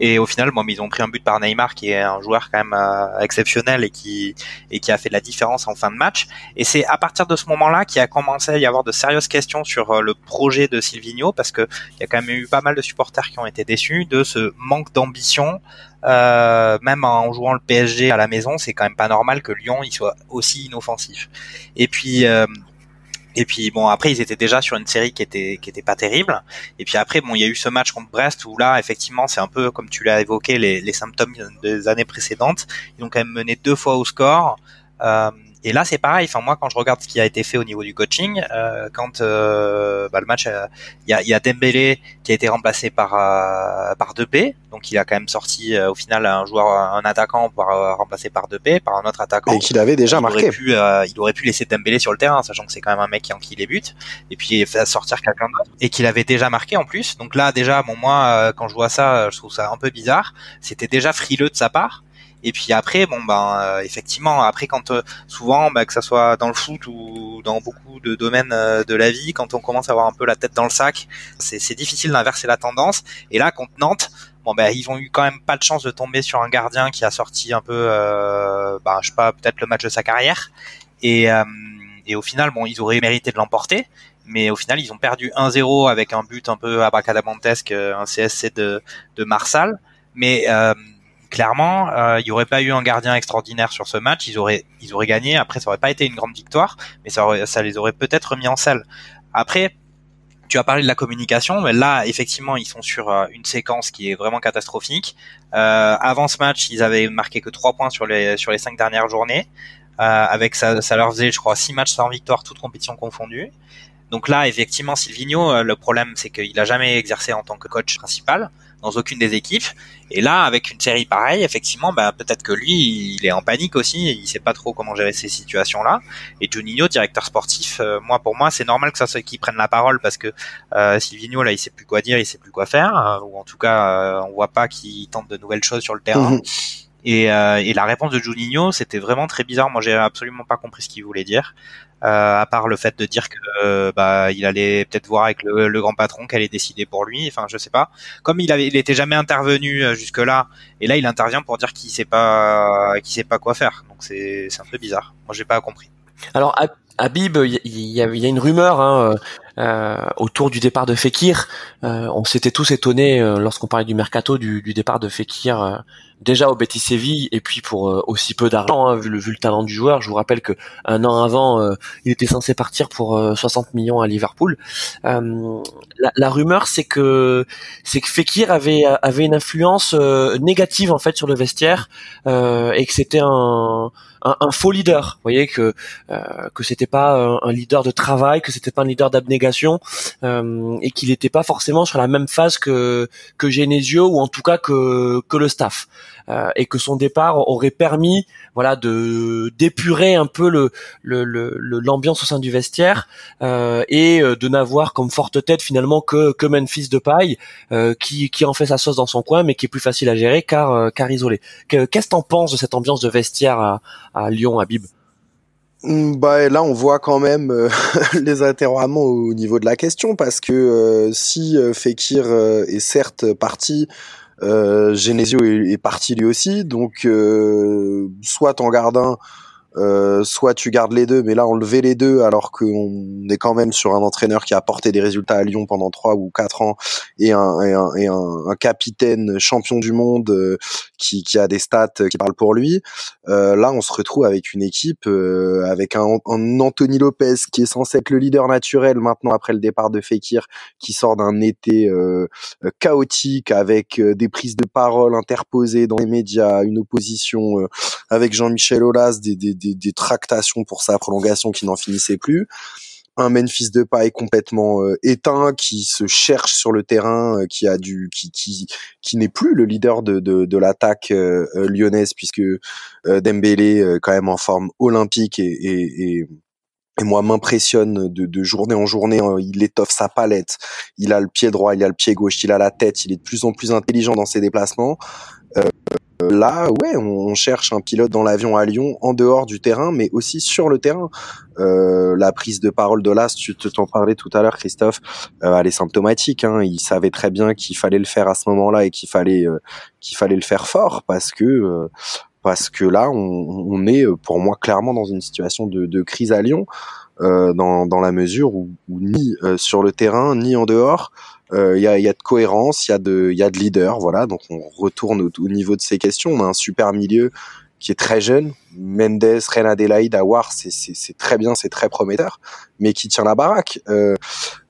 Et au final, bon, ils ont pris un but par Neymar, qui est un joueur quand même euh, exceptionnel et qui et qui a fait de la différence en fin de match. Et c'est à partir de ce moment-là qu'il a commencé à y avoir de sérieuses questions sur euh, le projet de Silvino, parce que il y a quand même eu pas mal de supporters qui ont été déçus de ce manque d'ambition. Euh, même en jouant le PSG à la maison, c'est quand même pas normal que Lyon il soit aussi inoffensif. Et puis euh, et puis bon après ils étaient déjà sur une série qui était qui était pas terrible. Et puis après bon il y a eu ce match contre Brest où là effectivement c'est un peu comme tu l'as évoqué les, les symptômes des années précédentes. Ils ont quand même mené deux fois au score. Euh, et là, c'est pareil. Enfin, moi, quand je regarde ce qui a été fait au niveau du coaching, euh, quand euh, bah, le match, euh, il y, a, y a Dembélé qui a été remplacé par euh, par 2P, donc il a quand même sorti au final un joueur, un attaquant par remplacé par 2P, par un autre attaquant. Et qu'il avait déjà il marqué. Aurait pu, il aurait pu laisser Dembélé sur le terrain, sachant que c'est quand même un mec qui enquille les buts, et puis sortir quelqu'un d'autre, et qu'il avait déjà marqué en plus. Donc là, déjà, bon, moi, quand je vois ça, je trouve ça un peu bizarre. C'était déjà frileux de sa part. Et puis après, bon ben euh, effectivement, après quand euh, souvent, ben, que ça soit dans le foot ou dans beaucoup de domaines euh, de la vie, quand on commence à avoir un peu la tête dans le sac, c'est difficile d'inverser la tendance. Et là, contre Nantes, bon ben ils ont eu quand même pas de chance de tomber sur un gardien qui a sorti un peu, ben, je sais pas, peut-être le match de sa carrière. Et, et au final, bon, ils auraient mérité de l'emporter mais au final ils ont perdu 1-0 avec un but un peu abracadabantesque, un CSC de, de Marsal. Mais euh, clairement, euh, il n'y aurait pas eu un gardien extraordinaire sur ce match. Ils auraient, gagné. Après, ça aurait pas été une grande victoire, mais ça, les aurait peut-être mis en selle. Après, tu as parlé de la communication, mais là, effectivement, ils sont sur euh, une séquence qui est vraiment catastrophique. Euh, avant ce match, ils avaient marqué que 3 points sur les sur cinq dernières journées. Avec ça, ça leur faisait, je crois, 6 matchs sans victoire, toutes compétitions confondues. Donc là, effectivement, Silvino, le problème, c'est qu'il a jamais exercé en tant que coach principal dans aucune des équipes. Et là, avec une série pareille, effectivement, bah, peut-être que lui, il est en panique aussi, et il sait pas trop comment gérer ces situations-là. Et Juninho, directeur sportif, euh, moi, pour moi, c'est normal que ça soit qui prenne la parole parce que euh, là, il sait plus quoi dire, il sait plus quoi faire, euh, ou en tout cas, on voit pas qu'il tente de nouvelles choses sur le terrain. Mhm. Et, et, la réponse de Juninho, c'était vraiment très bizarre. Moi, j'ai absolument pas compris ce qu'il voulait dire. Euh, à part le fait de dire que euh, bah il allait peut-être voir avec le, le grand patron qu'elle est décidée pour lui. Enfin, je sais pas. Comme il avait, il était jamais intervenu euh, jusque là, et là il intervient pour dire qu'il sait pas, qu'il sait pas quoi faire. Donc c'est un peu bizarre. Moi j'ai pas compris. Alors Habib, il y, a, y a une rumeur hein, euh, autour du départ de Fekir. Euh, on s'était tous étonnés euh, lorsqu'on parlait du mercato du, du départ de Fekir déjà au Betis Séville et puis pour aussi peu d'argent hein, vu, le, vu le talent du joueur. Je vous rappelle que un an avant, il était censé partir pour 60 millions à Liverpool. La, la, rumeur, c'est que c'est que Fekir avait avait une influence négative en fait sur le vestiaire et que c'était un un, un, faux leader. Vous voyez que euh, que c'était pas un, leader de travail, que c'était pas un leader d'abnégation euh, et qu'il n'était pas forcément sur la même phase que que Genesio ou en tout cas que que le staff. Euh, et que son départ aurait permis voilà de d'épurer un peu le l'ambiance le, au sein du vestiaire euh, et euh, de n'avoir comme forte tête finalement que que Memphis de paille qui qui en fait sa sauce dans son coin mais qui est plus facile à gérer car car isolé. Qu'est-ce que t'en penses de cette ambiance de vestiaire à, à Lyon, à Bib. Mm, bah là on voit quand même les interrogations au niveau de la question parce que si Fekir est certes parti euh, Genesio est, parti lui aussi, donc euh, soit en garde un, euh, soit tu gardes les deux, mais là enlever les deux alors qu'on est quand même sur un entraîneur qui a apporté des résultats à Lyon pendant trois ou quatre ans et un, et un, et un, capitaine champion du monde euh, qui, qui, a des stats qui parlent pour lui. Euh, là, on se retrouve avec une équipe euh, avec un, Anthony Lopez qui est censé être le leader naturel maintenant après le départ de Fekir, qui sort d'un été euh, chaotique avec des prises de parole interposées dans les médias, une opposition avec Jean-Michel Aulas, des, des des, tractations pour sa prolongation qui n'en finissait plus un Memphis de paille complètement euh, éteint qui se cherche sur le terrain euh, qui a du qui qui qui n'est plus le leader de de, de l'attaque euh, lyonnaise puisque Dembélé quand même en forme olympique et, et, et et moi m'impressionne de, de, journée en journée, hein. il étoffe sa palette, il a le pied droit, il a le pied gauche, il a la tête, il est de plus en plus intelligent dans ses déplacements. Là, ouais, on, cherche un pilote dans l'avion à Lyon, en dehors du terrain, mais aussi sur le terrain. Euh, la prise de parole de Las, tu t'en parlais tout à l'heure, Christophe, euh, elle est symptomatique. Hein. Il savait très bien qu'il fallait le faire à ce moment-là et qu'il fallait euh, qu'il fallait le faire fort parce que euh, parce que là, on, on, est pour moi clairement dans une situation de, de crise à Lyon, dans, dans la mesure où, où ni sur le terrain ni en dehors, il euh, y, a, y, a, de cohérence, il y a de, il y a de leader, voilà. Donc on retourne au, niveau de ces questions. On a un super milieu qui est très jeune. Mendes, Ren Adelaide, Awar, c'est très bien, c'est très prometteur, mais qui tient la baraque. Euh,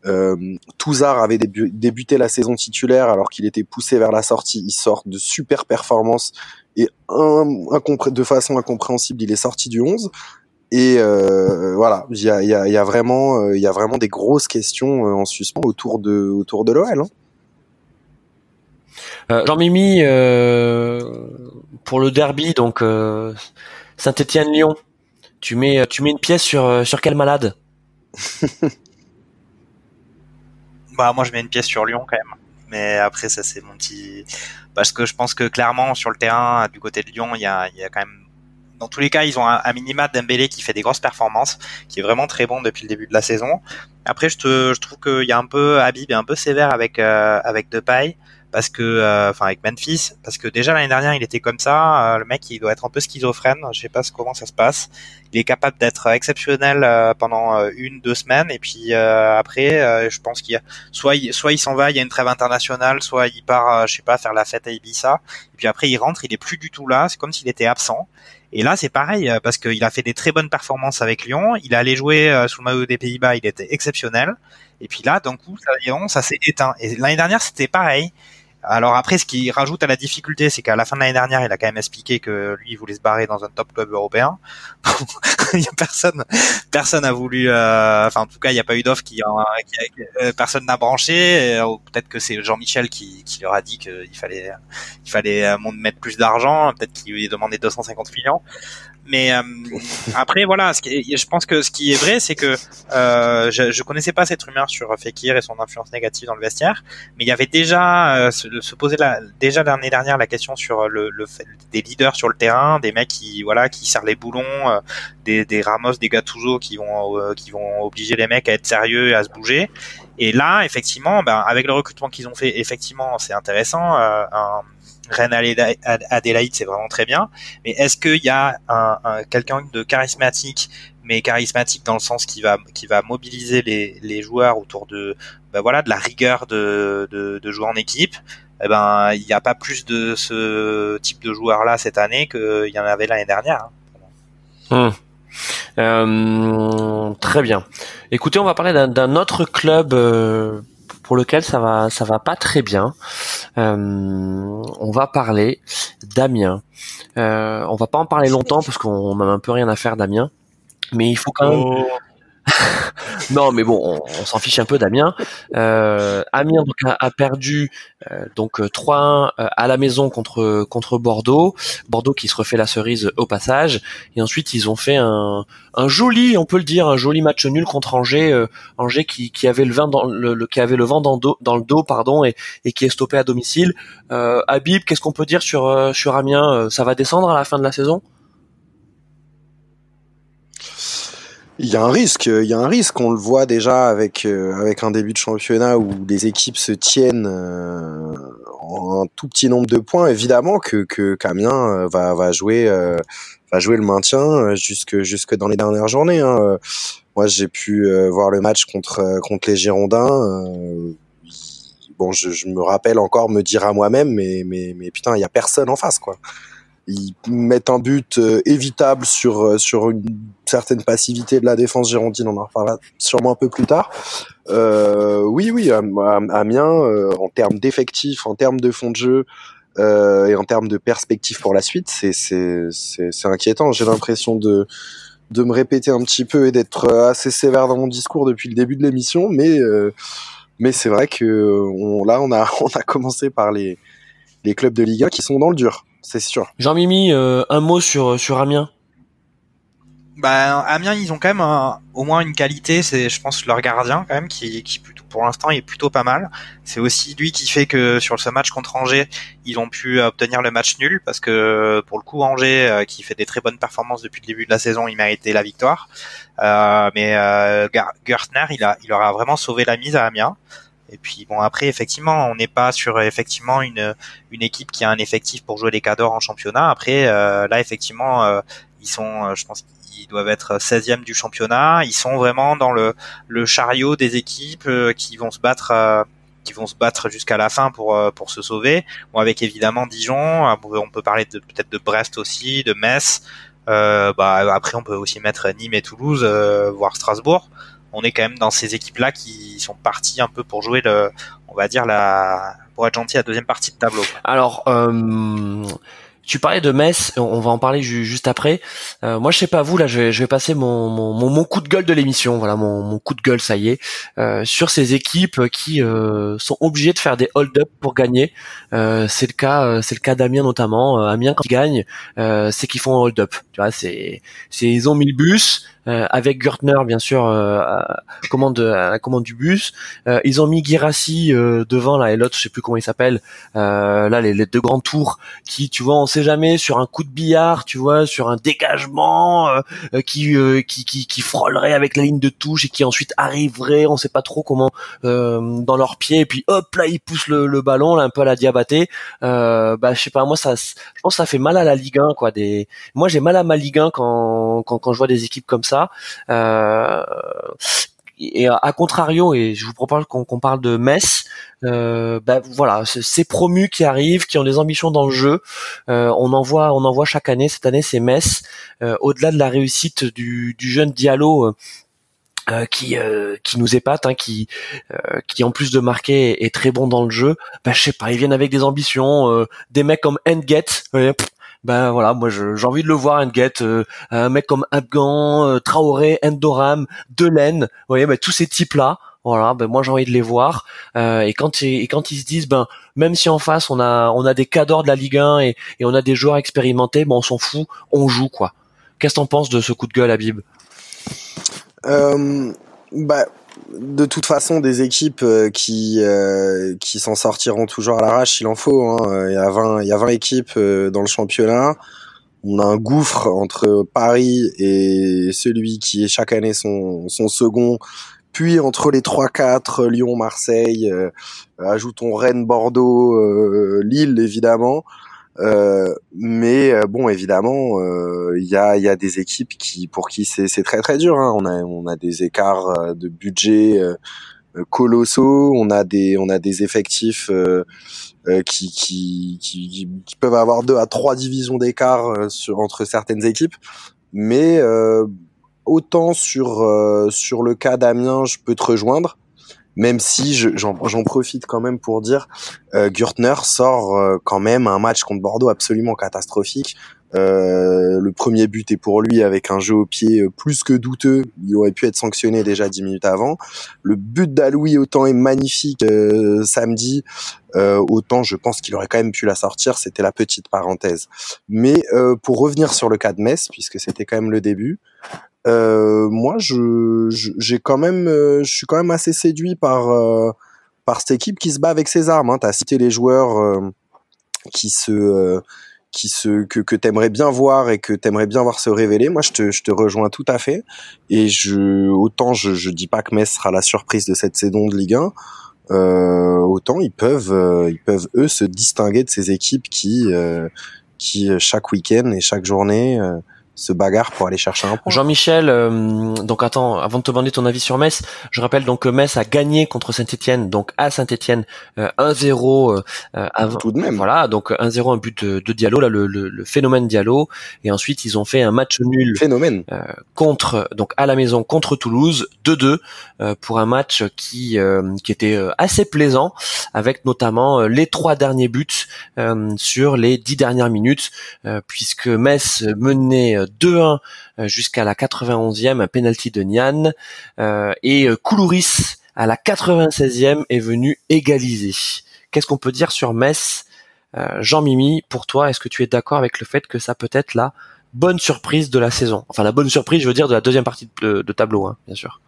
euh, Touzard avait débuté la saison titulaire alors qu'il était poussé vers la sortie. Il sort de super performances et un, de façon incompréhensible, il est sorti du 11. Et euh, voilà, il y a, y, a, y a, vraiment, euh, il y a vraiment des grosses questions euh, en suspens autour de autour de l'OL. Hein. Euh, Jean-Mimi, pour le derby, donc Saint-Étienne-Lyon, tu mets, tu mets une pièce sur sur quel malade? Bah moi je mets une pièce sur Lyon quand même. Mais après ça c'est mon petit parce que je pense que clairement sur le terrain du côté de Lyon il y a, y a quand même dans tous les cas, ils ont un, minima Dembélé qui fait des grosses performances, qui est vraiment très bon depuis le début de la saison. Après, je, te, je trouve qu'il y a un peu Habib est un peu sévère avec euh, avec Depay parce que euh, enfin avec Memphis parce que déjà l'année dernière il était comme ça euh, le mec il doit être un peu schizophrène je sais pas comment ça se passe il est capable d'être exceptionnel euh, pendant une deux semaines et puis après je pense qu'il y a soit il, soit il s'en va il y a une trêve internationale soit il part je sais pas faire la fête à Ibiza et puis après il rentre il est plus du tout là c'est comme s'il était absent et là, c'est pareil euh, parce qu'il a fait des très bonnes performances avec Lyon. Il allé jouer euh, sous le maillot des Pays-Bas, il était exceptionnel. Et puis là, d'un coup, ça, ça s'est éteint. Et l'année dernière, c'était pareil. Alors après, ce qui rajoute à la difficulté, c'est qu'à la fin de l'année dernière, il a quand même expliqué que lui, il voulait se barrer dans un top club européen. il y a personne, personne a voulu. Euh, enfin, en tout cas, il n'y a pas eu d'offre qui, euh, personne n'a branché. Euh, peut-être que c'est Jean-Michel qui, qui, leur a dit qu'il fallait, il fallait mettre plus d'argent. Peut-être qu'il lui a demandé 250 millions. Mais euh, après, voilà, ce qui je pense que ce qui est vrai, c'est que euh, je, je connaissais pas cette rumeur sur Fekir et son influence négative dans le vestiaire, mais il y avait déjà euh, se, se poser la, déjà l'année dernière la question sur le, le fait des leaders sur le terrain, des mecs qui voilà qui serrent les boulons, euh, des, des Ramos, des Gattuso qui vont euh, qui vont obliger les mecs à être sérieux et à se bouger. Et là, effectivement, ben, avec le recrutement qu'ils ont fait, effectivement, c'est intéressant. un, Reine Adélaïde, c'est vraiment très bien. Mais est-ce qu'il y a un, quelqu'un de charismatique, mais charismatique dans le sens qui va qui va mobiliser les, les joueurs autour de ben voilà de la rigueur de, de, de jouer en équipe eh ben il n'y a pas plus de ce type de joueur là cette année qu'il y en avait l'année dernière. Hein. Hum. Euh, très bien. Écoutez, on va parler d'un autre club euh, pour lequel ça va ça va pas très bien. Euh, on va parler d'Amiens. Euh, on va pas en parler longtemps parce qu'on a un peu rien à faire d'Amiens, mais il faut quand même. Oh. non, mais bon, on, s'en fiche un peu d'Amiens. Euh, Amiens donc, a, perdu euh, donc 3-1 euh, à la maison contre contre Bordeaux. Bordeaux qui se refait la cerise au passage. Et ensuite, ils ont fait un, un joli, on peut le dire, un joli match nul contre Angers. Euh, Angers qui, qui avait le vent dans le, qui avait le vent dans, dans le dos, pardon, et, et qui est stoppé à domicile. Euh, Habib, qu'est-ce qu'on peut dire sur sur Amiens? Ça va descendre à la fin de la saison? Il y a un risque, il y a un risque. On le voit déjà avec euh, avec un début de championnat où les équipes se tiennent euh, en un tout petit nombre de points. Évidemment que que Camien euh, va va jouer va jouer le maintien jusque jusque dans les dernières journées. Hein. Moi, j'ai pu voir le match contre contre les Girondins. bon, je, je, me rappelle encore me dire à moi-même, mais mais mais putain, il y a personne en face, quoi ils mettent un but euh, évitable sur euh, sur une certaine passivité de la défense girondine. On en reparlera sûrement un peu plus tard. Euh, oui, oui, Amiens, euh, en termes d'effectifs, en termes de fond de jeu euh, et en termes de perspective pour la suite, c'est inquiétant. J'ai l'impression de de me répéter un petit peu et d'être assez sévère dans mon discours depuis le début de l'émission, mais mais c'est vrai que là on a on a commencé par les les clubs de Liga qui sont dans le dur c'est sûr. Jean-Mimi, un mot sur, sur Amiens? Bah, Amiens, ils ont quand même au moins une qualité, c'est, je pense, leur gardien quand même, qui, qui pour l'instant, est plutôt pas mal. C'est aussi lui qui fait que sur ce match contre Angers, ils ont pu obtenir le match nul, parce que pour le coup, Angers, euh, qui fait des très bonnes performances depuis le début de la saison, il méritait la victoire. Euh, mais euh, Gertner, il a, il leur a vraiment sauvé la mise à Amiens. Et puis bon après effectivement on n'est pas sur effectivement une une équipe qui a un effectif pour jouer les cadors en championnat. Après euh, là effectivement euh, ils sont je pense ils doivent être 16e du championnat. Ils sont vraiment dans le, chariot des équipes euh, qui vont se battre euh, qui vont se battre jusqu'à la fin pour euh, pour se sauver. Bon, avec évidemment Dijon, on peut parler de peut-être de Brest aussi, de Metz. Bah après on peut aussi mettre Nîmes et Toulouse, voire Strasbourg. On est quand même dans ces équipes-là qui sont parties un peu pour jouer le, on va dire la, pour être gentil, la deuxième partie de tableau. Alors. Tu parlais de Metz, on va en parler juste après. Euh, moi, je sais pas vous, là, je vais, je vais passer mon, mon, mon, coup de gueule de l'émission. Voilà, mon, mon, coup de gueule, ça y est, euh, sur ces équipes qui euh, sont obligées de faire des hold-up pour gagner. Euh, c'est le cas, c'est le cas d'Amiens notamment. Amiens quand ils gagnent, c'est qu'ils font un hold-up. Tu vois, c'est, c'est ils ont mis le bus, euh, avec Gertner bien sûr euh, à, commande, à la commande du bus. Euh, ils ont mis Girassi devant là et l'autre je sais plus comment il s'appelle. là les, les, deux grands tours qui tu vois on sait jamais sur un coup de billard tu vois sur un dégagement qui, qui, qui qui frôlerait avec la ligne de touche et qui ensuite arriverait on sait pas trop comment dans leurs pieds et puis hop là ils poussent le, le ballon là un peu à la diabaté. bah je sais pas moi ça pense que ça fait mal à la Ligue 1 quoi des moi j'ai mal à ma Ligue 1 quand quand, quand je vois des équipes comme ça euh, et à contrario, et je vous propose qu'on parle de Metz, euh, bah, voilà, ces promus qui arrivent, qui ont des ambitions dans le jeu, euh, on en voit, on en voit chaque année. Cette année, c'est Metz. Au-delà de la réussite du, jeune Diallo. Qui qui nous épate, hein, qui qui en plus de marquer est, très bon dans le jeu. Bah je sais pas, ils viennent avec des ambitions, des mecs comme Enget, ben voilà, moi j'ai envie de le voir Nget, euh, un mec comme Abgan, euh, Traoré, Endoram, Delaine, vous voyez, ben, tous ces types là. Voilà, ben moi j'ai envie de les voir. Euh, et quand et quand ils se disent, ben même si en face on a on a des cadors de la Ligue 1 et, et on a des joueurs expérimentés, ben on s'en fout, on joue quoi. Qu'est-ce que t'en penses de ce coup de gueule, Habib? Euh, Bah de toute façon, des équipes euh, qui euh, qui s'en sortiront toujours à l'arrache, il en faut. Hein. Il y a 20 il y a 20 équipes euh, dans le championnat. On a un gouffre entre Paris et celui qui est chaque année son son second. Puis entre les 3-4, Lyon, Marseille, ajoutons Rennes, Bordeaux, Lille évidemment. Euh, mais euh, bon, évidemment, euh, il y, a, y a des équipes qui pour qui c'est très très dur. Hein. On a on a des écarts de budget colossaux. On a des on a des effectifs qui, qui, qui, qui peuvent avoir deux à trois divisions d'écart entre certaines équipes. Mais autant sur sur le cas d'Amiens, je peux te rejoindre même si j'en profite quand même pour dire, euh, Gürtner sort euh, quand même un match contre Bordeaux absolument catastrophique. Euh, le premier but est pour lui avec un jeu au pied euh, plus que douteux. Il aurait pu être sanctionné déjà dix minutes avant. Le but d'Aloui autant est magnifique euh, samedi, autant je pense qu'il aurait quand même pu la sortir. C'était la petite parenthèse. Mais pour revenir sur le cas de Metz, puisque c'était quand même le début, euh, moi, je, j'ai quand même, euh, je suis quand même assez séduit par euh, par cette équipe qui se bat avec ses armes. Hein. Tu as cité les joueurs euh, qui se qui se que que t'aimerais bien voir et que t'aimerais bien voir se révéler. Moi, je te je te rejoins tout à fait. Et je autant je je dis pas que Metz sera la surprise de cette saison de Ligue 1. Euh, autant ils peuvent ils peuvent eux se distinguer de ces équipes qui qui chaque week-end et chaque journée se bagarre pour aller chercher un point. Jean-Michel, euh, donc attends, avant de te demander ton avis sur Metz, je rappelle donc que Metz a gagné contre Saint-Etienne, donc à Saint-Etienne euh, 1-0 euh, euh, avant. Tout de même. Voilà, donc 1-0 un but de, de Diallo, là le, le, phénomène Diallo, et ensuite ils ont fait un match nul. Phénomène. contre donc à la maison contre Toulouse 2-2 pour un match qui qui était assez plaisant, avec notamment les trois derniers buts sur les dix dernières minutes, puisque Metz menait 2-1 euh, jusqu'à la 91e, un penalty de Nian. Euh, et euh, Koulouris, à la 96e, est venu égaliser. Qu'est-ce qu'on peut dire sur Metz? Jean-Mimi, pour toi, est-ce que tu es d'accord avec le fait que ça peut être la bonne surprise de la saison? Enfin, la bonne surprise, je veux dire, de la deuxième partie de, de tableau, hein, bien sûr.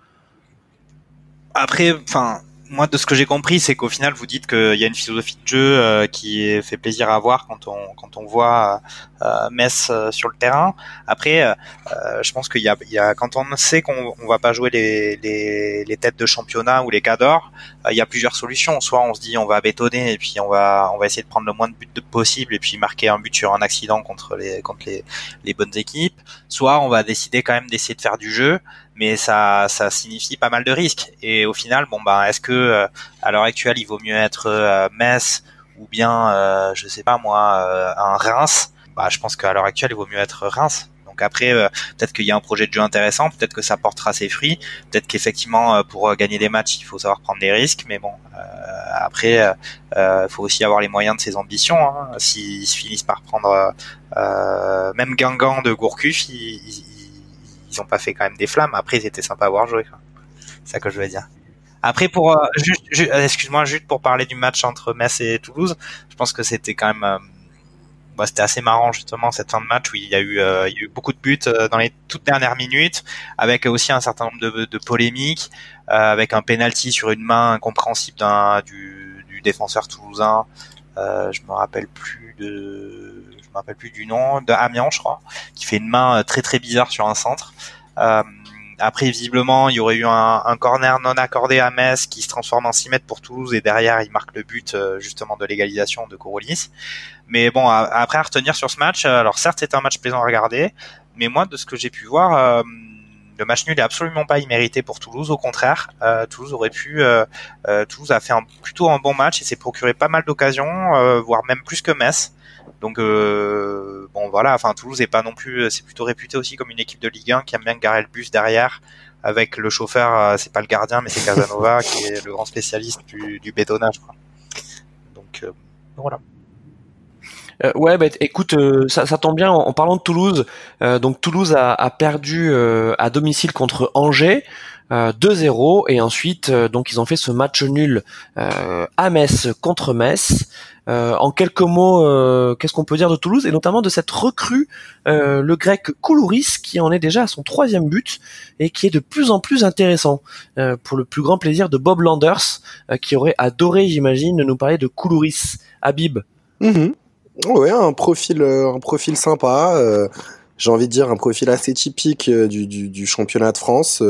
Après, enfin, moi, de ce que j'ai compris, c'est qu'au final, vous dites qu'il y a une philosophie de jeu euh, qui fait plaisir à voir quand on quand on voit euh, Metz euh, sur le terrain. Après, euh, je pense qu'il y a, il y a quand on sait qu'on on va pas jouer les, les, les têtes de championnat ou les cadors, il y a plusieurs solutions. Soit on se dit on va bétonner et puis on va on va essayer de prendre le moins de buts possible et puis marquer un but sur un accident contre les contre les, les bonnes équipes. Soit on va décider quand même d'essayer de faire du jeu mais ça, ça signifie pas mal de risques. Et au final, bon bah, est-ce que euh, à l'heure actuelle, il vaut mieux être euh, Metz ou bien, euh, je sais pas moi, un Reims? Bah, je pense qu'à l'heure actuelle, il vaut mieux être Reims. Donc après, peut-être qu'il y a un projet de jeu intéressant, peut-être que ça portera ses fruits, peut-être qu'effectivement, pour gagner des matchs, il faut savoir prendre des risques. Mais bon, après, il faut aussi avoir les moyens de ses ambitions. Hein. S'ils finissent par prendre même Guingamp de Gourcuff, ils ils ont pas fait quand même des flammes. Après, ils étaient sympas à voir jouer. C'est ça que je veux dire. Après, pour euh, euh, excuse-moi, juste pour parler du match entre Metz et Toulouse, je pense que c'était quand même, euh, bah, c'était assez marrant justement cette fin de match où il y a eu, beaucoup de buts dans les toutes dernières minutes, avec aussi un certain nombre de, de polémiques, avec un penalty sur une main incompréhensible d'un du, du défenseur toulousain. je me rappelle plus de me rappelle plus du nom, de Amiens, je crois, qui fait une main euh, très très bizarre sur un centre. Euh, après, visiblement, il y aurait eu un, corner non accordé à Metz qui se transforme en 6 mètres pour Toulouse et derrière, il marque le but euh, justement de l'égalisation de Kouroulis. Mais bon, après à retenir sur ce match, alors certes, c'était un match plaisant à regarder, mais moi, de ce que j'ai pu voir, le match nul est absolument pas immérité pour Toulouse. Au contraire, Toulouse aurait pu, Toulouse a fait plutôt un bon match et s'est procuré pas mal d'occasions, voire même plus que Metz. Donc euh, bon voilà, enfin Toulouse est pas non plus, c'est plutôt réputé aussi comme une équipe de Ligue 1 qui aime bien garer le bus derrière avec le chauffeur, euh, c'est pas le gardien mais c'est Casanova qui est le grand spécialiste du, du bétonnage. Donc euh, voilà. Euh, ouais, bah, écoute, ça, ça, tombe bien. En, parlant de Toulouse, donc Toulouse a, a perdu à domicile contre Angers. 2-0 et ensuite donc ils ont fait ce match nul à Metz contre Metz euh, en quelques mots, euh, qu'est-ce qu'on peut dire de Toulouse et notamment de cette recrue, euh, le grec Koulouris, qui en est déjà à son troisième but et qui est de plus en plus intéressant. pour le plus grand plaisir de Bob Landers, qui aurait adoré, j'imagine, de nous parler de Koulouris. Habib. Mm Ouais, un profil, un profil sympa. J'ai envie de dire un profil assez typique du, du, du championnat de France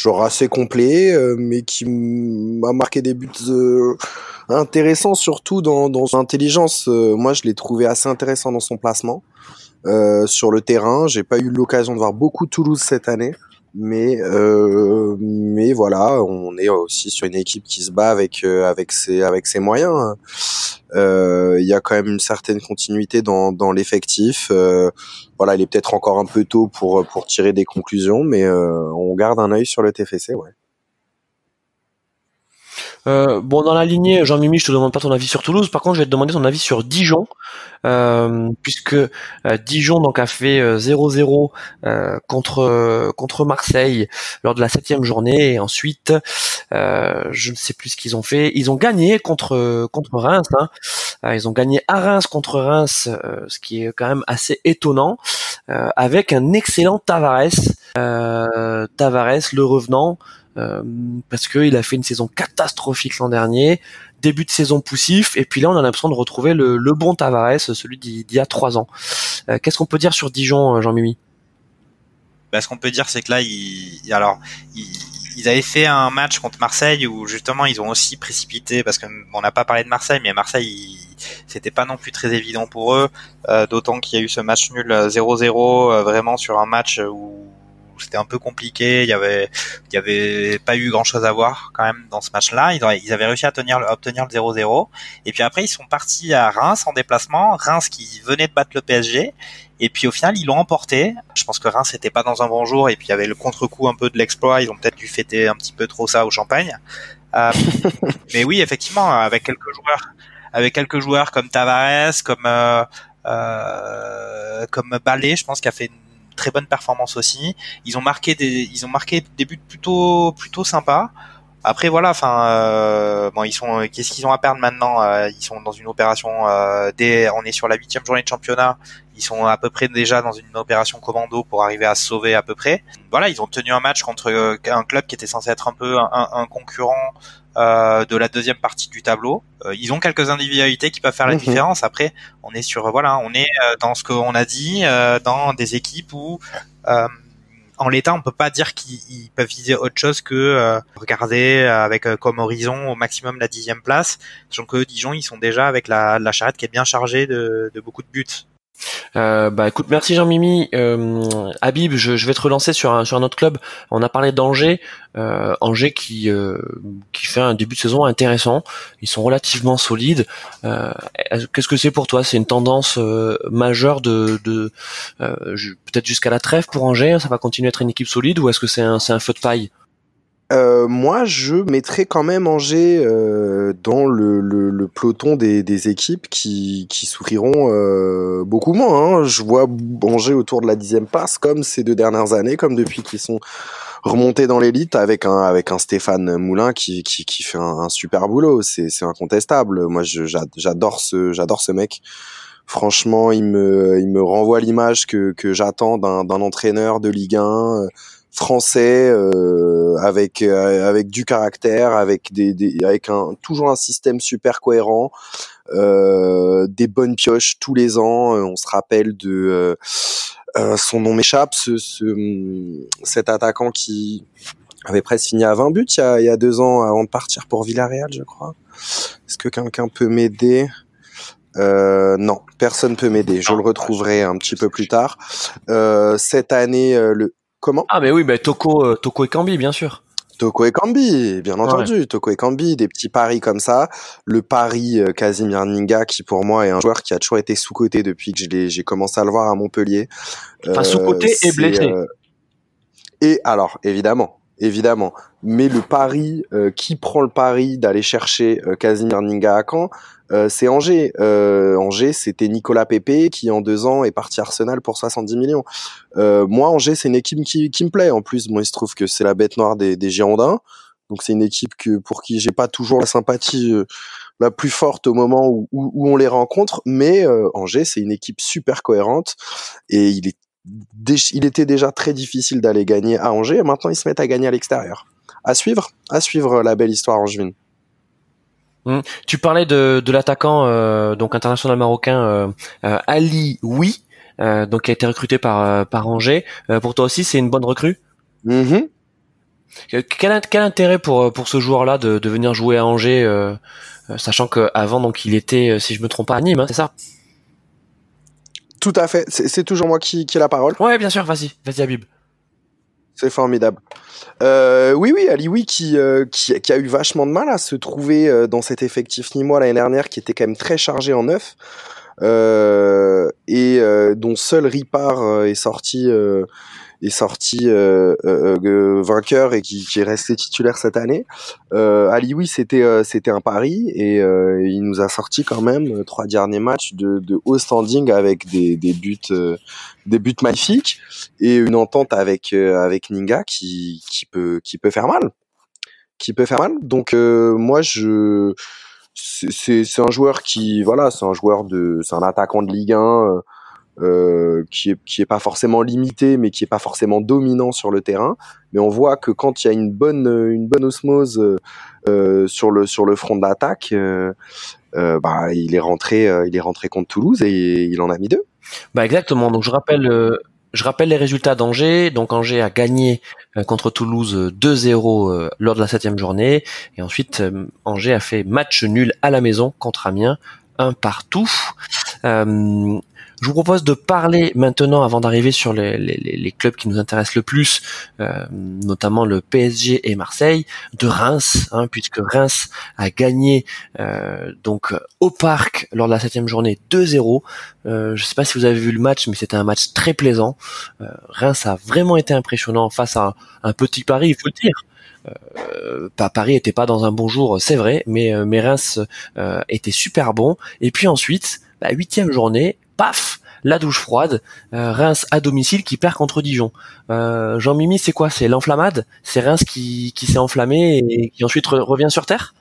genre assez complet, mais qui m'a marqué des buts intéressant surtout dans, dans son intelligence. Euh, moi, je l'ai trouvé assez intéressant dans son placement euh, sur le terrain. J'ai pas eu l'occasion de voir beaucoup Toulouse cette année, mais euh, mais voilà, on est aussi sur une équipe qui se bat avec euh, avec ses avec ses moyens. Euh, il y a quand même une certaine continuité dans dans l'effectif. voilà, il est peut-être encore un peu tôt pour pour tirer des conclusions, mais on garde un œil sur le TFC, ouais. Euh, bon, dans la lignée, Jean-Mimi, je te demande pas ton avis sur Toulouse. Par contre, je vais te demander ton avis sur Dijon, euh, puisque euh, Dijon donc a fait 0-0 contre contre Marseille lors de la septième journée. Ensuite, je ne sais plus ce qu'ils ont fait. Ils ont gagné contre contre Reims. Hein. ils ont gagné à Reims contre Reims, ce qui est quand même assez étonnant, avec un excellent Tavares. Tavares, le revenant. Euh, parce qu'il a fait une saison catastrophique l'an dernier, début de saison poussif, et puis là on a l'impression de retrouver le, bon Tavares, celui d'il y a trois ans. Euh, qu'est-ce qu'on peut dire sur Dijon, euh, Jean-Mimi? Bah, Ce qu'on peut dire, c'est que là, il, alors, ils avaient fait un match contre Marseille où justement ils ont aussi précipité, parce qu'on n'a pas parlé de Marseille, mais Marseille, c'était pas non plus très évident pour eux, d'autant qu'il y a eu ce match nul 0-0, vraiment sur un match où c'était un peu compliqué. Il y avait, il y avait pas eu grand chose à voir quand même dans ce match-là. Ils, avaient réussi à, tenir, obtenir le 0-0. Et puis après, ils sont partis à Reims en déplacement. Reims qui venait de battre le PSG. Et puis au final, ils l'ont emporté. Je pense que Reims n'était pas dans un bon jour. Et puis il y avait le contre-coup un peu de l'exploit. Ils ont peut-être dû fêter un petit peu trop ça au champagne. Euh, mais oui, effectivement, avec quelques joueurs, avec quelques joueurs comme Tavares, comme euh, euh, comme Ballet, je pense qu'il a fait une très bonne performance aussi. Ils ont marqué des, ils ont marqué des buts plutôt, plutôt sympas. Après voilà, enfin bon ils sont qu'est-ce qu'ils ont à perdre maintenant Ils sont dans une opération dès on est sur la huitième journée de championnat. Ils sont à peu près déjà dans une opération commando pour arriver à se sauver à peu près. Voilà, ils ont tenu un match contre un club qui était censé être un peu un, un concurrent euh, de la deuxième partie du tableau. Euh, ils ont quelques individualités qui peuvent faire la mhm. différence. Après, on est sur voilà, on est euh, dans ce qu'on a dit, dans des équipes où en l'état, on peut pas dire qu'ils peuvent viser autre chose que regarder avec comme horizon au maximum la dixième place. Sachant que Dijon, ils sont déjà avec la, la charrette qui est bien chargée de beaucoup de buts. Euh, bah écoute, merci Jean-Mimi. Euh, Habib, je, je, vais te relancer sur un, sur un autre club. On a parlé d'Angers, euh, Angers qui euh, qui fait un début de saison intéressant. Ils sont relativement solides. Euh, qu'est-ce que c'est pour toi? C'est une tendance euh, majeure de, de peut-être jusqu'à la trêve pour Angers? Ça va continuer à être une équipe solide ou est-ce que c'est un c'est un feu de paille? Euh, moi, je mettrais quand même Angers euh, dans le, le, le, peloton des, des équipes qui, qui souffriront euh, beaucoup moins. Hein. Je vois Angers autour de la dixième place, comme ces deux dernières années, comme depuis qu'ils sont remontés dans l'élite, avec un avec un Stéphane Moulin qui, qui, qui fait un, super boulot. C'est incontestable. Moi, j'adore ce j'adore ce mec. Franchement, il me il me renvoie l'image que que j'attends d'un d'un entraîneur de Ligue 1 français euh, avec euh, avec du caractère, avec des, des, avec un toujours un système super cohérent, euh, des bonnes pioches tous les ans. On se rappelle de son nom m'échappe, ce, ce, cet attaquant qui avait presque fini à 20 buts il y a, il y a deux ans avant de partir pour Villarreal, je crois. Est-ce que quelqu'un peut m'aider? Euh, non, personne peut m'aider. Je le retrouverai un petit peu plus tard. Euh, cette année, le Comment? Ah mais oui, bah, Toko, euh, Toko et Kambi, bien sûr. Toko et Kambi, bien entendu. Toko et Kambi, des petits paris comme ça. Le pari euh, Casimir Ninga, qui pour moi est un joueur qui a toujours été sous-coté depuis que j'ai commencé à le voir à Montpellier. Enfin, sous-coté et euh, blessé. Et alors, évidemment, évidemment. Mais le pari, qui prend le pari d'aller chercher Casimir Ninga à Caen euh, c'est Angers. Euh, Angers, c'était Nicolas Pepe qui en deux ans est parti Arsenal pour 70 millions. Euh, moi, Angers, c'est une équipe qui, qui, me plaît. En plus, moi, il se trouve que c'est la bête noire des, des Girondins. Donc c'est une équipe que pour qui j'ai pas toujours la sympathie la plus forte au moment où, où, on les rencontre, mais Angers c'est une équipe super cohérente et il est il était déjà très difficile d'aller gagner à Angers et maintenant ils se mettent à gagner à l'extérieur. À suivre, à suivre la belle histoire angevine. Hum. Tu parlais de, de l'attaquant euh, donc international marocain euh, euh, Ali Oui, donc qui a été recruté par par Angers. pour toi aussi, c'est une bonne recrue? Mm-hmm. Quel, quel, intérêt pour pour ce joueur-là de, de venir jouer à Angers, sachant qu'avant donc il était, si je me trompe pas, à Nîmes, hein, c'est ça? Tout à fait. C'est toujours moi qui qui ai la parole. Ouais, bien sûr. Vas-y, vas-y, Habib. C'est formidable. Euh, oui, oui, Alioui qui, euh, qui, qui, a eu vachement de mal à se trouver euh, dans cet effectif nîmois l'année dernière qui était quand même très chargé en neuf euh, et euh, dont seul Ripard est sorti est sorti euh, euh, euh, vainqueur et qui, qui, est resté titulaire cette année. Euh, Ali, oui, c'était c'était un pari et il nous a sorti quand même trois derniers matchs de, de haut standing avec des, des buts des buts magnifiques et une entente avec avec Ninga qui qui peut qui peut faire mal, qui peut faire mal. Donc moi je c'est c'est un joueur qui voilà c'est un joueur de c'est un attaquant de Ligue 1 euh, qui est qui est pas forcément limité, mais qui est pas forcément dominant sur le terrain. Mais on voit que quand il y a une bonne une bonne osmose euh, sur le sur le front de l'attaque, euh, euh bah il est rentré euh, il est rentré contre Toulouse et il en a mis deux. Bah exactement. Donc je rappelle je rappelle les résultats d'Angers. Donc Angers a gagné contre Toulouse 2-0 lors de la septième journée. Et ensuite, Angers a fait match nul à la maison contre Amiens, un partout. Euh, je vous propose de parler maintenant, avant d'arriver sur les, les, les, clubs qui nous intéressent le plus, euh, notamment le PSG et Marseille, de Reims, hein, puisque Reims a gagné euh, donc au parc lors de la septième journée 2-0. Euh, je ne sais pas si vous avez vu le match, mais c'était un match très plaisant. Euh, Reims a vraiment été impressionnant face à un, petit Paris, il faut le dire. Euh, Paris était pas dans un bon jour, c'est vrai, mais, euh, mais Reims était super bon. Et puis ensuite, la huitième journée, paf, la douche froide. Reims à domicile qui perd contre Dijon. Jean-Mimi, c'est quoi? C'est l'enflammade? C'est Reims qui, qui s'est enflammé et qui ensuite revient sur terre?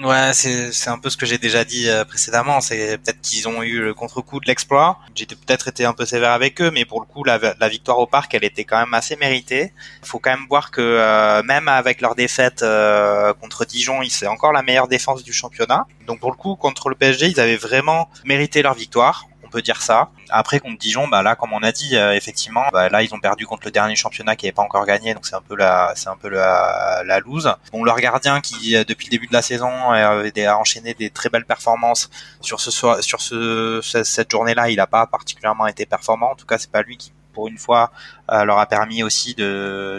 Ouais, c'est c'est un peu ce que j'ai déjà dit euh, précédemment. C'est peut-être qu'ils ont eu le contre-coup de l'exploit. J'ai peut-être été un peu sévère avec eux, mais pour le coup, la, la, victoire au parc, elle était quand même assez méritée. Il faut quand même voir que euh, même avec leur défaite euh, contre Dijon, c'est encore la meilleure défense du championnat. Donc pour le coup, contre le PSG, ils avaient vraiment mérité leur victoire peut dire ça. Après contre Dijon, bah là comme on a dit, euh, effectivement, bah, là ils ont perdu contre le dernier championnat qui n'avait pas encore gagné, donc c'est un peu la, c'est un peu la, la lose. Bon leur gardien qui euh, depuis le début de la saison euh, a enchaîné des très belles performances sur ce sur ce cette journée-là, il n'a pas particulièrement été performant. En tout cas, c'est pas lui qui pour une fois leur a permis aussi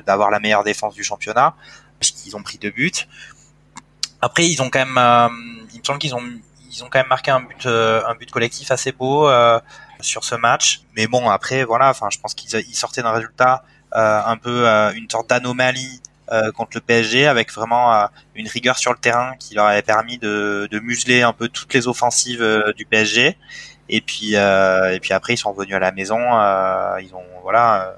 d'avoir la meilleure défense du championnat puisqu'ils ont pris deux buts. Après, ils ont quand même, il me semble qu'ils ont ils ont quand même marqué un but, euh, un but collectif assez beau euh, sur ce match. Mais bon, après, voilà, enfin, je pense qu'ils sortaient d'un résultat euh, un peu une sorte d'anomalie contre le PSG avec vraiment une rigueur sur le terrain qui leur avait permis de, de museler un peu toutes les offensives du PSG. Et puis et puis après ils sont revenus à la maison. ils ont voilà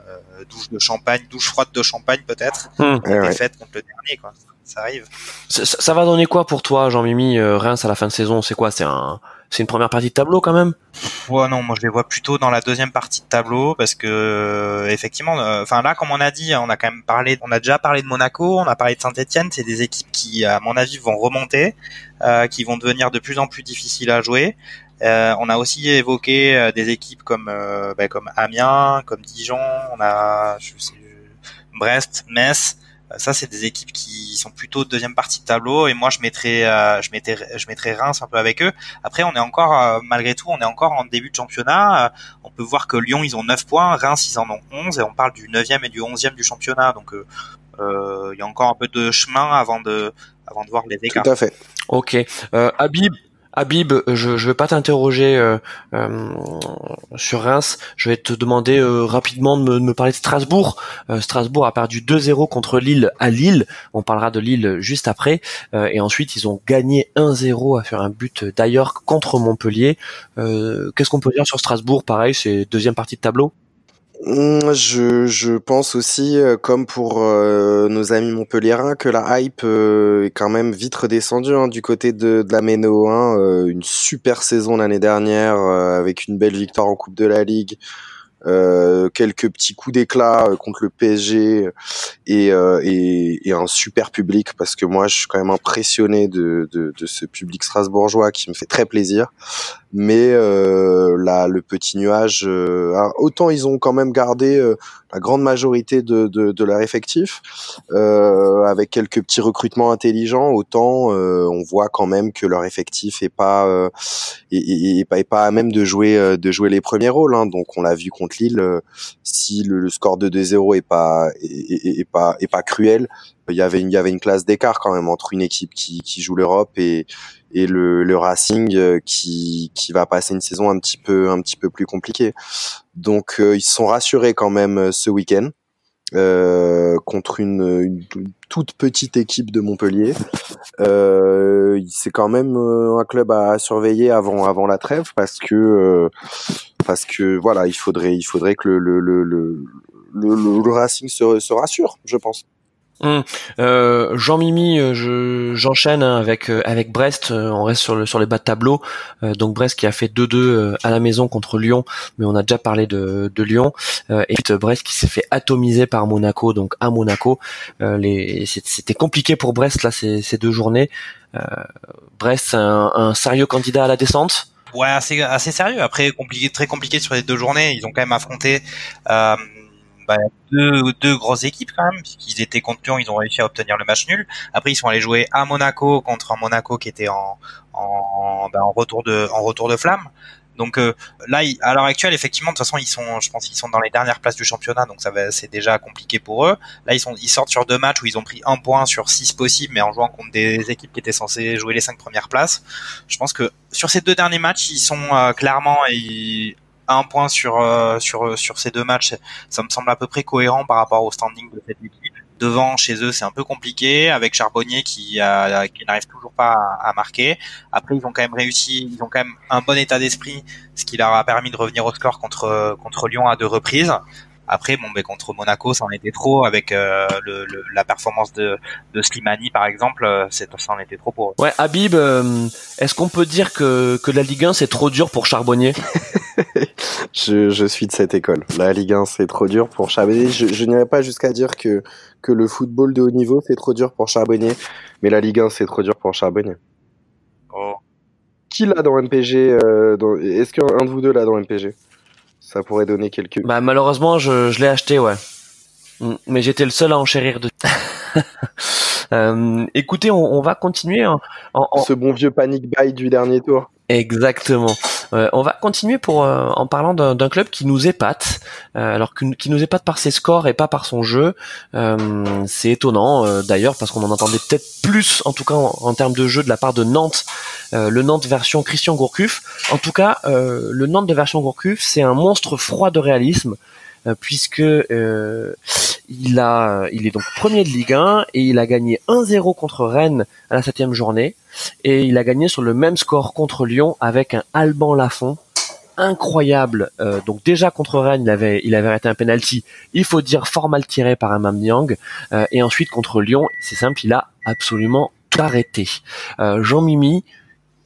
douche de champagne, douche froide de champagne peut-être. Mmh, défaite contre le dernier quoi ça arrive. Ça, va donner quoi pour toi, Jean-Mimi euh, Reims à la fin de saison? C'est quoi? C'est un, c'est une première partie de tableau quand même? Ouais, non, moi je les vois plutôt dans la deuxième partie de tableau parce que euh, effectivement, euh, enfin là, comme on a dit, on a quand même parlé, on a déjà parlé de Monaco, on a parlé de Saint-Etienne, c'est des équipes qui, à mon avis, vont remonter, qui vont devenir de plus en plus difficiles à jouer. On a aussi évoqué des équipes comme bah, comme Amiens, comme Dijon, on a je sais, Brest, Metz. Euh, ça, c'est des équipes qui sont plutôt deuxième partie de tableau et moi je mettrais, euh, je mettrais, je mettrais Reims un peu avec eux. Après, on est encore, euh, malgré tout, on est encore en début de championnat. on peut voir que Lyon, ils ont 9 points, Reims, ils en ont 11 et on parle du 9e et du 11e du championnat. Donc, il y a encore un peu de chemin avant de, avant de voir les écarts. Tout à fait. Ok. Habib, Habib, je ne vais pas t'interroger euh, euh, sur Reims, je vais te demander euh, rapidement de me, parler de Strasbourg. Strasbourg a perdu 2-0 contre Lille à Lille, on parlera de Lille juste après, et ensuite ils ont gagné 1-0 à faire un but d'ailleurs contre Montpellier. Qu'est-ce qu'on peut dire sur Strasbourg? Pareil, c'est deuxième partie de tableau je, je pense aussi, euh, comme pour euh, nos amis montpelliérains, que la hype euh, est quand même vite redescendue hein, du côté de, de la Méno. Hein, une super saison l'année dernière avec une belle victoire en Coupe de la Ligue. Quelques petits coups d'éclat contre le PSG et, un super public parce que moi je suis quand même impressionné de ce public strasbourgeois qui me fait très plaisir mais euh, là le petit nuage euh, autant ils ont quand même gardé euh, la grande majorité de, de, de leur effectif euh, avec quelques petits recrutements intelligents autant on voit quand même que leur effectif est pas est, est, pas est pas à même de jouer de jouer les premiers rôles hein. donc on l'a vu contre Lille si le, score de 2-0 est pas est, pas est pas cruel il y avait une, il y avait une classe d'écart quand même entre une équipe qui, qui joue l'Europe et, et le, le Racing euh, qui, qui va passer une saison un petit peu un petit peu plus compliquée. Donc euh, ils se sont rassurés quand même euh, ce week-end euh, contre une, une, toute petite équipe de Montpellier. Euh, c'est quand même un club à surveiller avant avant la trêve parce que parce que voilà il faudrait il faudrait que le le le, le, le Racing se, se rassure, je pense. Hum. Euh, Jean-Mimi, euh, je, j'enchaîne hein, avec euh, avec Brest. on reste sur le sur les bas de tableau. donc Brest qui a fait 2-2 à la maison contre Lyon, mais on a déjà parlé de, de Lyon. et puis Brest qui s'est fait atomiser par Monaco, donc à Monaco. les, c'était compliqué pour Brest là ces, ces deux journées. Brest, un, un sérieux candidat à la descente? Ouais, assez assez sérieux. Après compliqué, très compliqué sur les deux journées. Ils ont quand même affronté. Euh, bah, deux, deux grosses équipes quand même, puisqu'ils étaient contre Lyon, ils ont réussi à obtenir le match nul. Après, ils sont allés jouer à Monaco contre un Monaco qui était en, en, bah, en retour de, en retour de flamme. Donc euh, là, à l'heure actuelle, effectivement, de toute façon, ils sont, je pense, qu'ils sont dans les dernières places du championnat, donc ça va, c'est déjà compliqué pour eux. Là, ils sont, ils sortent sur deux matchs où ils ont pris un point sur six possibles, mais en jouant contre des équipes qui étaient censées jouer les cinq premières places. Je pense que sur ces deux derniers matchs, ils sont euh, clairement, un point sur euh, sur sur ces deux matchs, ça me semble à peu près cohérent par rapport au standing de cette équipe. devant chez eux c'est un peu compliqué avec Charbonnier qui, qui n'arrive toujours pas à, marquer. Après ils ont quand même réussi, ils ont quand même un bon état d'esprit, ce qui leur a permis de revenir au score contre contre Lyon à deux reprises. Après, bon, mais contre Monaco, ça en était trop avec euh, le, la performance de, de Slimani, par exemple, euh, c'est, ça en était trop pour eux. Ouais, Habib, euh, est-ce qu'on peut dire que, que la Ligue 1 c'est trop dur pour Charbonnier? Je, je suis de cette école. La Ligue 1 c'est trop dur pour Charbonnier. Je, je n'irai pas jusqu'à dire que que le football de haut niveau c'est trop dur pour Charbonnier, mais la Ligue 1 c'est trop dur pour Charbonnier. Oh. Qui l'a dans MPG dans... Est-ce qu'un de vous deux l'a dans MPG ça pourrait donner quelques. Bah malheureusement, je, je l'ai acheté, ouais. Mm. Mais j'étais le seul à enchérir de. euh, écoutez, on, on, va continuer en, en, ce bon vieux panic buy du dernier tour. Exactement. Euh, on va continuer pour euh, en parlant d'un club qui nous épate, euh, alors qui nous épate par ses scores et pas par son jeu. c'est étonnant d'ailleurs parce qu'on en entendait peut-être plus, en tout cas en, termes de jeu, de la part de Nantes, le Nantes version Christian Gourcuff. En tout cas, le Nantes de version Gourcuff, c'est un monstre froid de réalisme puisque il a, il est donc premier de Ligue 1 et il a gagné 1-0 contre Rennes à la septième journée et il a gagné sur le même score contre Lyon avec un Alban Lafont incroyable. Euh, donc déjà contre Rennes, il avait il avait arrêté un penalty. Il faut dire fort mal tiré par un Mamniang. Euh, et ensuite contre Lyon, c'est simple, il a absolument tout arrêté. Euh, Jean Mimi,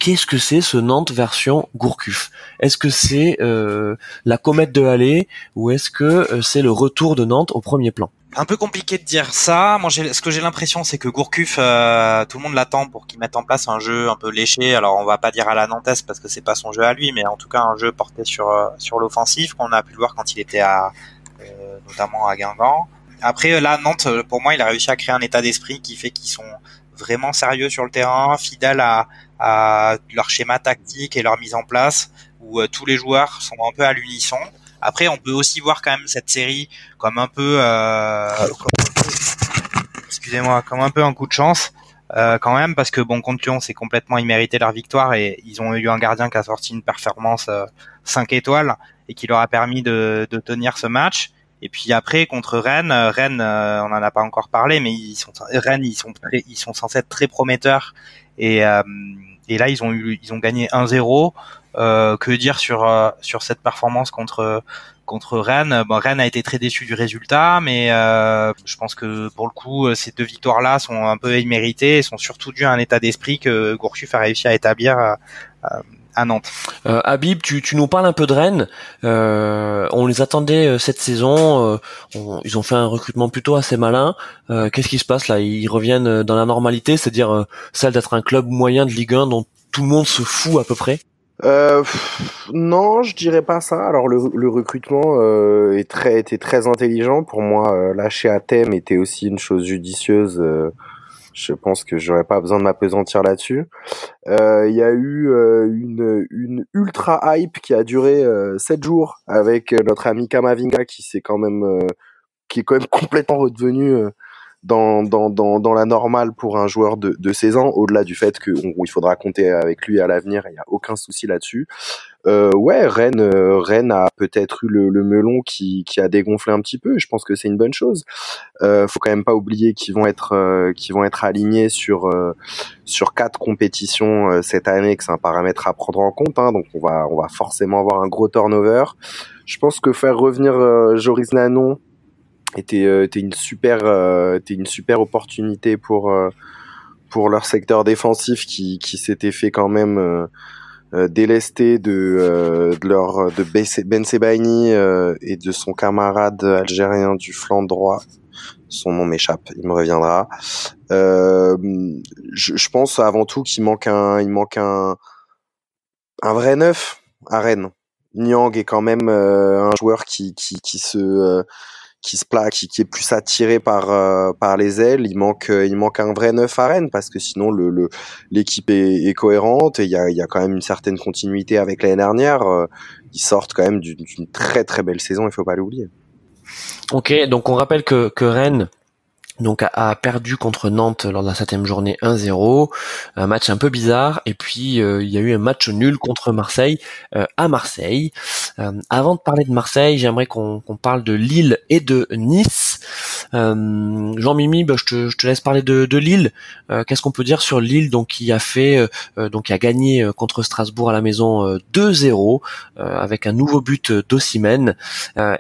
qu'est-ce que c'est ce Nantes version Gourcuff? Est-ce que c'est euh, la comète de Halley ou est-ce que c'est le retour de Nantes au premier plan? Un peu compliqué de dire ça. Moi, ce que j'ai l'impression, c'est que Gourcuff, euh, tout le monde l'attend pour qu'il mette en place un jeu un peu léché. Alors, on va pas dire à la Nantes parce que c'est pas son jeu à lui, mais en tout cas un jeu porté sur euh, sur l'offensif qu'on a pu le voir quand il était à euh, notamment à Guingamp. Après, là, Nantes, pour moi, il a réussi à créer un état d'esprit qui fait qu'ils sont vraiment sérieux sur le terrain, fidèles à, leur schéma tactique et leur mise en place, où tous les joueurs sont un peu à l'unisson. Après, on peut aussi voir quand même cette série comme un peu, euh, excusez-moi, comme un peu un coup de chance. Euh, quand même parce que bon contre Lyon c'est complètement immérité leur victoire et ils ont eu un gardien qui a sorti une performance euh, 5 étoiles et qui leur a permis de, tenir ce match et puis après contre Rennes euh, Rennes euh, on en a pas encore parlé mais ils sont Rennes ils sont ils sont censés être très prometteurs. Et euh, et là ils ont eu ils ont gagné 1-0 euh, que dire sur euh, sur cette performance contre contre Rennes? Bon, Rennes a été très déçu du résultat, mais euh, je pense que pour le coup, ces deux victoires-là sont un peu imméritées et sont surtout dues à un état d'esprit que Gourcuff a réussi à établir à Nantes. Euh, Habib, tu, tu nous parles un peu de Rennes. Euh, on les attendait cette saison. ils ont fait un recrutement plutôt assez malin. Qu'est-ce qui se passe là? Ils reviennent dans la normalité, c'est-à-dire celle d'être un club moyen de Ligue 1 dont tout le monde se fout à peu près? Euh, non, je dirais pas ça. Alors le, le recrutement euh, est très, était très intelligent pour moi. Euh, lâcher à thème était aussi une chose judicieuse. Euh, je pense que j'aurais pas besoin de m'apesantir là-dessus. Euh, il y a eu une, une ultra hype qui a duré 7 jours avec notre ami Kamavinga qui s'est quand même qui est quand même complètement redevenu dans, dans, dans, dans la normale pour un joueur de, de 16 ans, au-delà du fait qu'il faudra compter avec lui à l'avenir, il n'y a aucun souci là-dessus. Euh, ouais, Rennes, euh, Rennes a peut-être eu le, le, melon qui, qui a dégonflé un petit peu. Je pense que c'est une bonne chose. Euh, faut quand même pas oublier qu'ils vont être euh, qu'ils vont être alignés sur euh, sur quatre compétitions euh, cette année, que c'est un paramètre à prendre en compte. Hein, donc on va on va forcément avoir un gros turnover. Je pense que faire revenir Joris Nanon était, était une super était une super opportunité pour pour leur secteur défensif qui, qui s'était fait quand même euh, délester de, de leur de Ben Sebaini et de son camarade algérien du flanc droit. Son nom m'échappe, il me reviendra. Euh, je, je, pense avant tout qu'il manque un il manque un un vrai neuf à Rennes. Niang est quand même un joueur qui qui, qui se qui se plaque, qui, qui, est plus attiré par euh, par les ailes. Il manque euh, il manque un vrai neuf à Rennes parce que sinon le l'équipe est, est, cohérente et il y a il y a quand même une certaine continuité avec l'année dernière. Euh, ils sortent quand même d'une très très belle saison, il faut pas l'oublier. Ok, donc on rappelle que que Rennes donc a, perdu contre Nantes lors de la septième journée 1-0, un match un peu bizarre, et puis euh, il y a eu un match nul contre Marseille euh, à Marseille. Euh, avant de parler de Marseille, j'aimerais qu'on parle de Lille et de Nice. Jean-Mimi, bah, je, te, laisse parler de, Lille. Qu'est-ce qu'on peut dire sur Lille donc qui a fait donc qui a gagné contre Strasbourg à la maison 2-0 avec un nouveau but d'Ossimène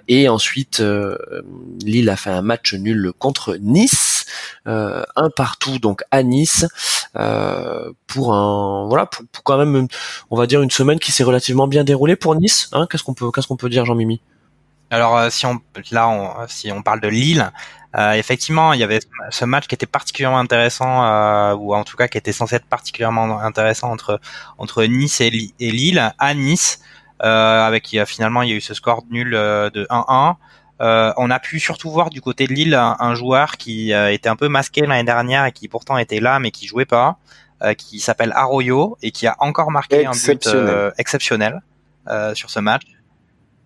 et ensuite Lille a fait un match nul contre Nice euh, un partout donc à Nice euh, pour un voilà pour, quand même on va dire une semaine qui s'est relativement bien déroulée pour Nice. Hein qu'est-ce qu'on peut qu'est-ce qu'on peut dire Jean Mimi Alors euh, si on là on, si on parle de Lille. effectivement, il y avait ce match qui était particulièrement intéressant, ou en tout cas qui était censé être particulièrement intéressant entre entre Nice et, Lille à Nice, avec finalement il y a eu ce score nul de 1-1. Euh, on a pu surtout voir du côté de Lille un, joueur qui euh, était un peu masqué l'année dernière et qui pourtant était là mais qui jouait pas, euh, qui s'appelle Arroyo et qui a encore marqué un but exceptionnel sur ce match.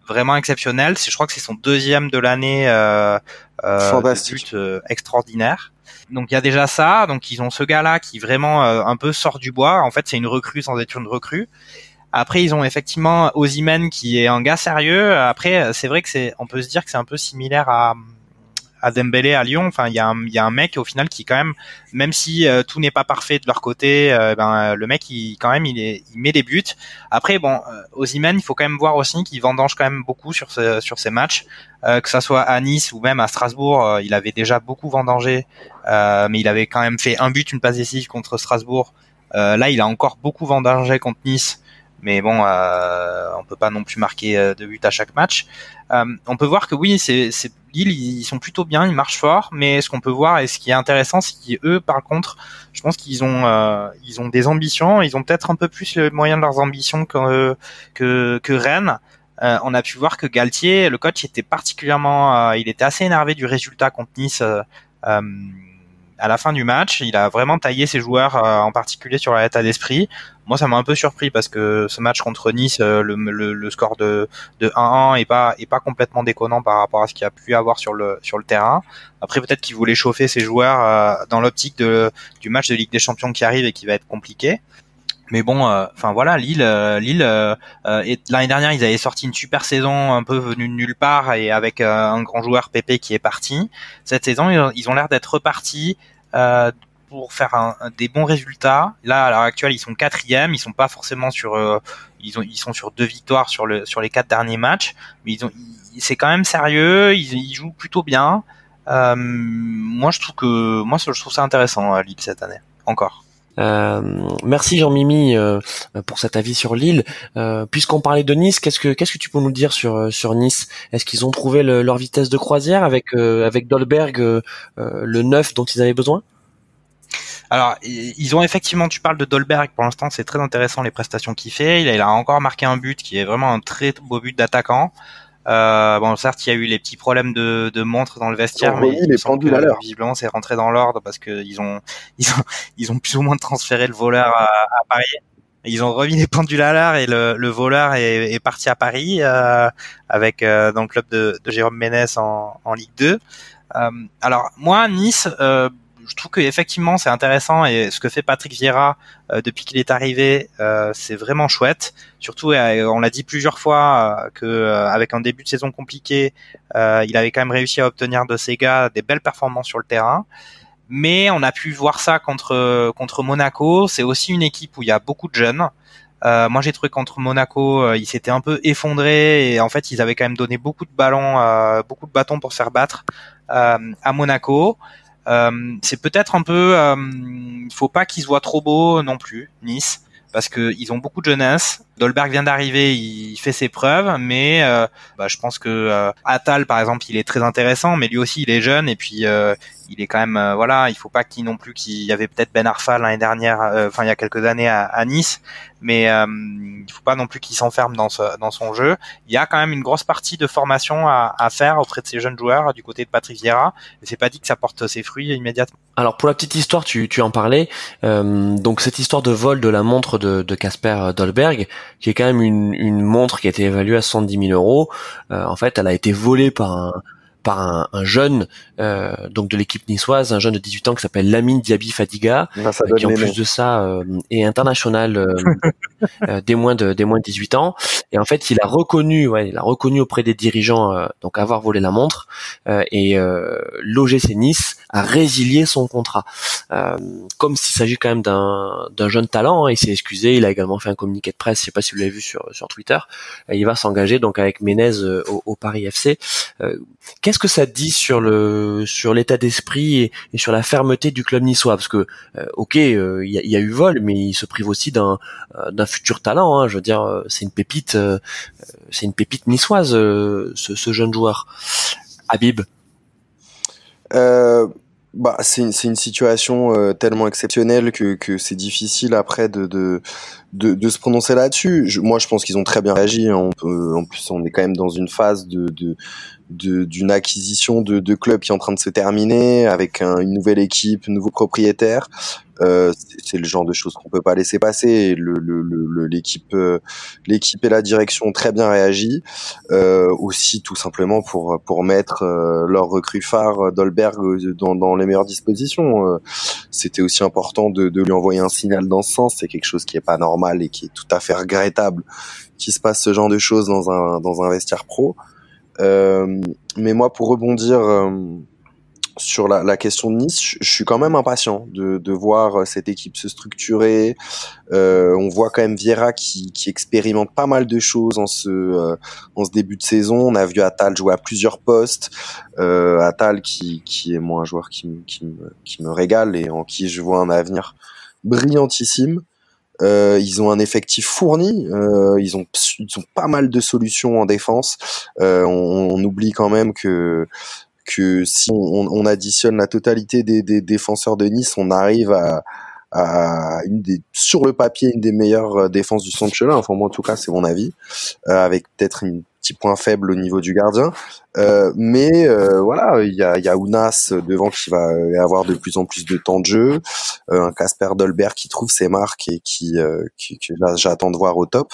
Vraiment exceptionnel. Je crois que c'est son deuxième de l'année. Euh, but extraordinaire. Donc il y a déjà ça. Donc ils ont ce gars-là qui vraiment un peu sort du bois. En fait, c'est une recrue sans être une recrue. Après, ils ont effectivement Ozymen qui est un gars sérieux. Après, c'est vrai que c'est, on peut se dire que c'est un peu similaire à à Dembélé à Lyon. Enfin, il y a un, mec au final qui quand même, même si euh, tout n'est pas parfait de leur côté, euh, ben le mec, il quand même, il est, il met des buts. Après, bon, euh, Ozymen, il faut quand même voir aussi qu'il vendange quand même beaucoup sur ce, sur ces matchs, que ça soit à Nice ou même à Strasbourg, il avait déjà beaucoup vendangé, mais il avait quand même fait un but, une passe décisive contre Strasbourg. là, il a encore beaucoup vendangé contre Nice mais bon, euh, on peut pas non plus marquer euh, de but à chaque match. Euh, on peut voir que oui, c'est Lille, ils sont plutôt bien, ils marchent fort, mais ce qu'on peut voir et ce qui est intéressant, c'est qu'eux, par contre, je pense qu'ils ont euh, ils ont des ambitions, ils ont peut-être un peu plus les moyens de leurs ambitions que que, que Rennes. Euh, on a pu voir que Galtier, le coach, était particulièrement, il était assez énervé du résultat contre Nice à la fin du match, il a vraiment taillé ses joueurs, euh, en particulier sur l'état d'esprit. Moi, ça m'a un peu surpris parce que ce match contre Nice, euh, le, score de, de 1-1 est pas est pas complètement déconnant par rapport à ce qu'il a pu avoir sur le sur le terrain. Après, peut-être qu'il voulait chauffer ses joueurs euh, dans l'optique du match de Ligue des Champions qui arrive et qui va être compliqué. Mais bon, enfin voilà, Lille, Lille, l'année dernière ils avaient sorti une super saison un peu venue de nulle part et avec un grand joueur Pépé qui est parti. Cette saison, ils ont l'air d'être repartis euh, pour faire un, des bons résultats. Là, à l'heure actuelle, ils sont quatrième. Ils sont pas forcément sur, euh, ils ont, ils sont sur deux victoires sur le sur les quatre derniers matchs, mais ils ont, c'est quand même sérieux. Ils, ils jouent plutôt bien. Euh, moi, je trouve que moi, je trouve ça intéressant Lille cette année, encore. Euh, merci Jean-Mimi euh, pour cet avis sur Lille. Euh, Puisqu'on parlait de Nice, qu'est-ce que qu'est-ce que tu peux nous dire sur sur Nice? Est-ce qu'ils ont trouvé leur vitesse de croisière avec avec Dolberg le neuf dont ils avaient besoin? Alors, ils ont effectivement, tu parles de Dolberg, pour l'instant c'est très intéressant les prestations qu'il fait. Il a, encore marqué un but qui est vraiment un très beau but d'attaquant. Euh, bon, certes, il y a eu les petits problèmes de, de montre dans le vestiaire, mais les pendules à l'heure. Visiblement, c'est rentré dans l'ordre parce que ils ont, ils ont, ils ont plus ou moins transféré le voleur à, à Paris. Ils ont remis les pendules à l'heure et le, le voleur est, est, parti à Paris euh, avec euh, dans le club de, de Jérôme Ménès en, en Ligue 2. Euh, alors moi, Nice, euh, je trouve que effectivement c'est intéressant et ce que fait Patrick Vieira euh, depuis qu'il est arrivé, euh, c'est vraiment chouette. Surtout, euh, on l'a dit plusieurs fois que avec un début de saison compliqué, il avait quand même réussi à obtenir de ses gars des belles performances sur le terrain. Mais on a pu voir ça contre contre Monaco. C'est aussi une équipe où il y a beaucoup de jeunes. Euh, moi, j'ai trouvé contre Monaco, il s'était un peu effondré et en fait, ils avaient quand même donné beaucoup de ballons, euh, beaucoup de bâtons pour se faire battre à Monaco. Euh, c'est peut-être un peu, euh, il faut pas qu'ils se voient trop beaux non plus, Nice, parce que ils ont beaucoup de jeunesse. Dolberg vient d'arriver, il fait ses preuves, mais euh, bah, je pense que euh, Atal, par exemple, il est très intéressant, mais lui aussi, il est jeune et puis il est quand même, voilà, il faut pas qu'il non plus qu'il y avait peut-être Ben Arfa l'année dernière, enfin il y a quelques années à, à Nice, mais euh, il faut pas non plus qu'il s'enferme dans, dans son jeu. Il y a quand même une grosse partie de formation à, à faire auprès de ces jeunes joueurs du côté de Patrick Vieira, et c'est pas dit que ça porte ses fruits immédiatement. Alors pour la petite histoire, tu, tu en parlais, euh, donc cette histoire de vol de la montre de Casper Dolberg, qui est quand même une, une montre qui a été évaluée à 110 000 euros, euh, en fait elle a été volée par un par un, un jeune donc de l'équipe niçoise, un jeune de 18 ans qui s'appelle Lamine Diaby Fadiga, ça qui en plus noms. de ça est international euh, des moins de des moins de 18 ans. Et en fait, il a reconnu, ouais, il a reconnu auprès des dirigeants euh, donc avoir volé la montre euh, et euh, l'OGC Nice a résilié son contrat. Euh, comme s'il s'agit quand même d'un d'un jeune talent, hein, il s'est excusé, il a également fait un communiqué de presse, je sais pas si vous l'avez vu sur sur Twitter. Et il va s'engager donc avec Menez au, au Paris FC. Qu'est-ce que ça dit sur le sur l'état d'esprit et, et sur la fermeté du club niçois? Parce que ok, il y, a, y a eu vol, mais il se prive aussi d'un d'un futur talent. Hein, je veux dire, euh, c'est une pépite, euh, c'est une pépite niçoise, euh, ce, jeune joueur. Habib. Euh, bah, c'est une, situation euh, tellement exceptionnelle que, c'est difficile après de, de, se prononcer là-dessus. Moi, je pense qu'ils ont très bien réagi. hein. On peut, en plus, on est quand même dans une phase de, de, d'une acquisition de, de club qui est en train de se terminer avec un- une nouvelle équipe, nouveau propriétaire. Euh, c'est, le genre de choses qu'on peut pas laisser passer. Et le, le, le- l'équipe, euh, l'équipe et la direction ont très bien réagi. Euh, aussi, tout simplement pour pour mettre euh, leur recrue phare Dolberg euh, dans, dans les meilleures dispositions. C'était aussi important de, de lui envoyer un signal dans ce sens. C'est quelque chose qui est pas normal et qui est tout à fait regrettable qu'il se passe ce genre de choses dans un dans un vestiaire pro. Euh, mais moi, pour rebondir sur la, la question de Nice, je, suis quand même impatient de, de voir euh, cette équipe se structurer. Euh, on voit quand même Vieira qui, qui expérimente pas mal de choses en ce euh, en ce début de saison. On a vu Atal jouer à plusieurs postes. Euh, Atal qui, qui est moi un joueur qui, me- qui, me, qui me régale et en qui je vois un avenir brillantissime. Euh, ils ont un effectif fourni, euh, ils, ont, ils ont pas mal de solutions en défense. Euh, on, on oublie quand même que que si on, on additionne la totalité des, des défenseurs de Nice, on arrive à, à une des, sur le papier une des meilleures euh, défenses du championnat. Enfin moi en tout cas c'est mon avis, euh, avec peut-être un petit point faible au niveau du gardien. Euh, mais euh, voilà, il y a, y a Ounas devant qui va euh, avoir de plus en plus de temps de jeu, euh, un Casper Dolberg qui trouve ses marques et qui, qui là, j'attends de voir au top.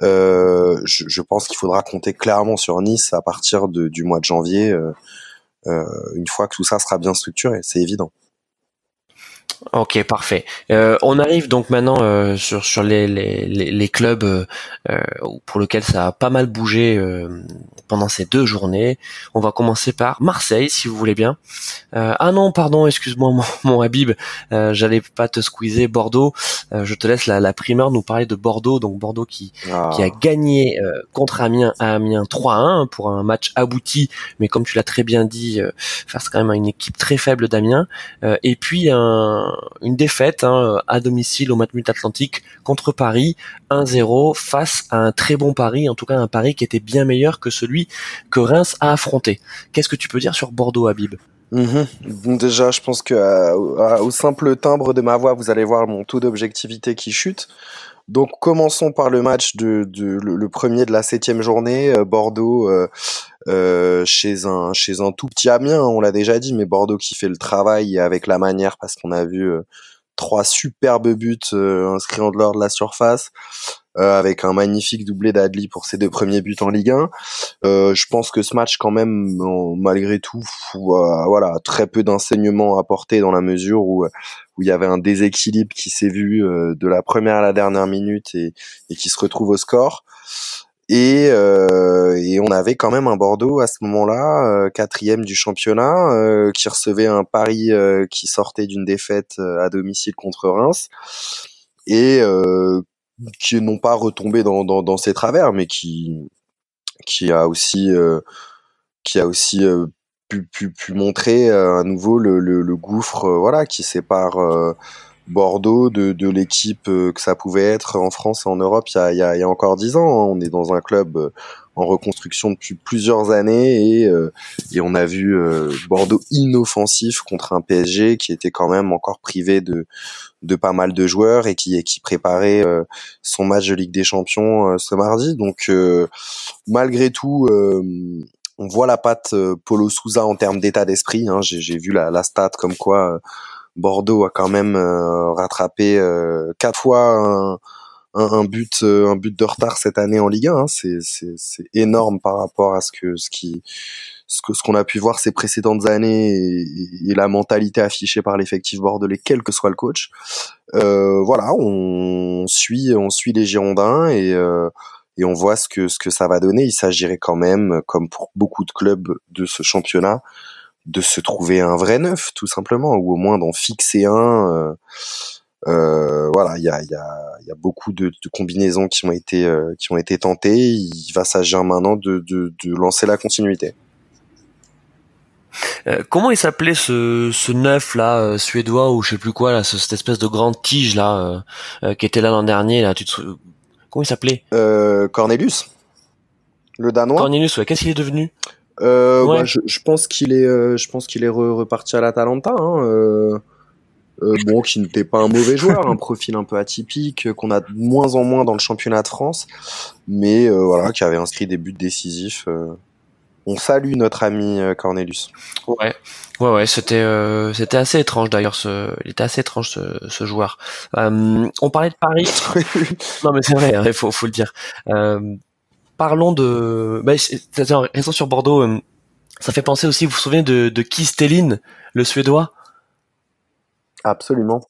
Je, je pense qu'il faudra compter clairement sur Nice à partir de, du mois de janvier. Euh, une fois que tout ça sera bien structuré, c'est évident. Ok, parfait. Euh, on arrive donc maintenant euh, sur sur les les, les, les clubs euh, euh, pour lesquels ça a pas mal bougé euh, pendant ces deux journées. On va commencer par Marseille, si vous voulez bien. Euh, ah non, pardon, excuse-moi, mon, mon Habib, euh, j'allais pas te squeezer. Bordeaux, euh, je te laisse la, la primeur nous parler de Bordeaux. Donc Bordeaux qui Ah. qui a gagné euh, contre Amiens à Amiens 3-1 pour un match abouti, mais comme tu l'as très bien dit, euh, face quand même à une équipe très faible d'Amiens. Euh, et puis un, une défaite hein, à domicile au Matmut Atlantique contre Paris 1-0 face à un très bon Paris, en tout cas un Paris qui était bien meilleur que celui que Reims a affronté. Qu'est-ce que tu peux dire sur Bordeaux, Habib? Mhm. Déjà, je pense que euh, au simple timbre de ma voix, vous allez voir mon taux d'objectivité qui chute. Donc, commençons par le match de, le, premier de la septième journée, euh, Bordeaux euh, euh, chez un chez un tout petit Amiens, on l'a déjà dit, mais Bordeaux qui fait le travail avec la manière parce qu'on a vu trois superbes buts euh, inscrits en dehors de la surface, avec un magnifique doublé d'Adli pour ses deux premiers buts en Ligue 1. Euh, je pense que ce match, quand même, malgré tout, voilà, très peu d'enseignements apportés dans la mesure où où il y avait un déséquilibre qui s'est vu euh, de la première à la dernière minute et, et qui se retrouve au score. Et, euh, et on avait quand même un Bordeaux à ce moment-là, euh, quatrième du championnat, euh, qui recevait un Paris euh, qui sortait d'une défaite euh, à domicile contre Reims et qui n'ont pas retombé dans, dans, dans ses travers, mais qui qui a aussi qui a aussi pu, pu, pu montrer euh, à nouveau le, le, le gouffre euh, voilà qui sépare euh, Bordeaux de, de l'équipe que ça pouvait être en France et en Europe il y a, y a, y a encore dix ans. hein. On est dans un club en reconstruction depuis plusieurs années et, euh, et on a vu euh, Bordeaux inoffensif contre un PSG qui était quand même encore privé de, de pas mal de joueurs et qui, et qui préparait euh, son match de Ligue des Champions ce mardi. Donc malgré tout, on voit la patte euh, Polo Souza en termes d'état d'esprit. Hein. J'ai, vu la, la stat comme quoi euh, Bordeaux a quand même euh, rattrapé quatre fois un, un, but un but de retard cette année en Ligue 1. Hein. C'est énorme par rapport à ce que ce qui ce que ce qu'on a pu voir ces précédentes années et, la mentalité affichée par l'effectif bordelais, quel que soit le coach. Euh, voilà, on suit on suit les Girondins et euh, et on voit ce que ce que ça va donner. Il s'agirait quand même, comme pour beaucoup de clubs de ce championnat, de se trouver un vrai neuf, tout simplement, ou au moins d'en fixer un. Euh, euh, voilà, il y a, y, a, y a beaucoup de, de, combinaisons qui ont été euh, qui ont été tentées. Il va s'agir maintenant de, de, de lancer la continuité. Euh, comment il s'appelait ce, ce neuf là euh, suédois ou je sais plus quoi là, cette espèce de grande tige là euh, qui était là l'an dernier là, tu te, Comment il s'appelait? Euh, Cornelius. Le danois. Cornelius, ouais. Qu'est-ce qu'il est devenu? Euh, ouais. Bah, je, je, pense qu'il est, euh, je pense qu'il est reparti à l'Atalanta. Hein, euh, euh, bon, qui n'était pas un mauvais joueur, un profil un peu atypique qu'on a de moins en moins dans le championnat de France, mais voilà, qui avait inscrit des buts décisifs on salue notre ami euh, Cornelius. Ouais, ouais, ouais, c'était euh, c'était assez étrange d'ailleurs. Ce, il était assez étrange ce, ce joueur. Euh, on parlait de Paris. non mais c'est vrai, il hein, faut faut le dire. Euh, parlons de. Bah, restons sur Bordeaux. Euh, ça fait penser aussi. Vous vous souvenez de de Kistelin, le Suédois? Absolument.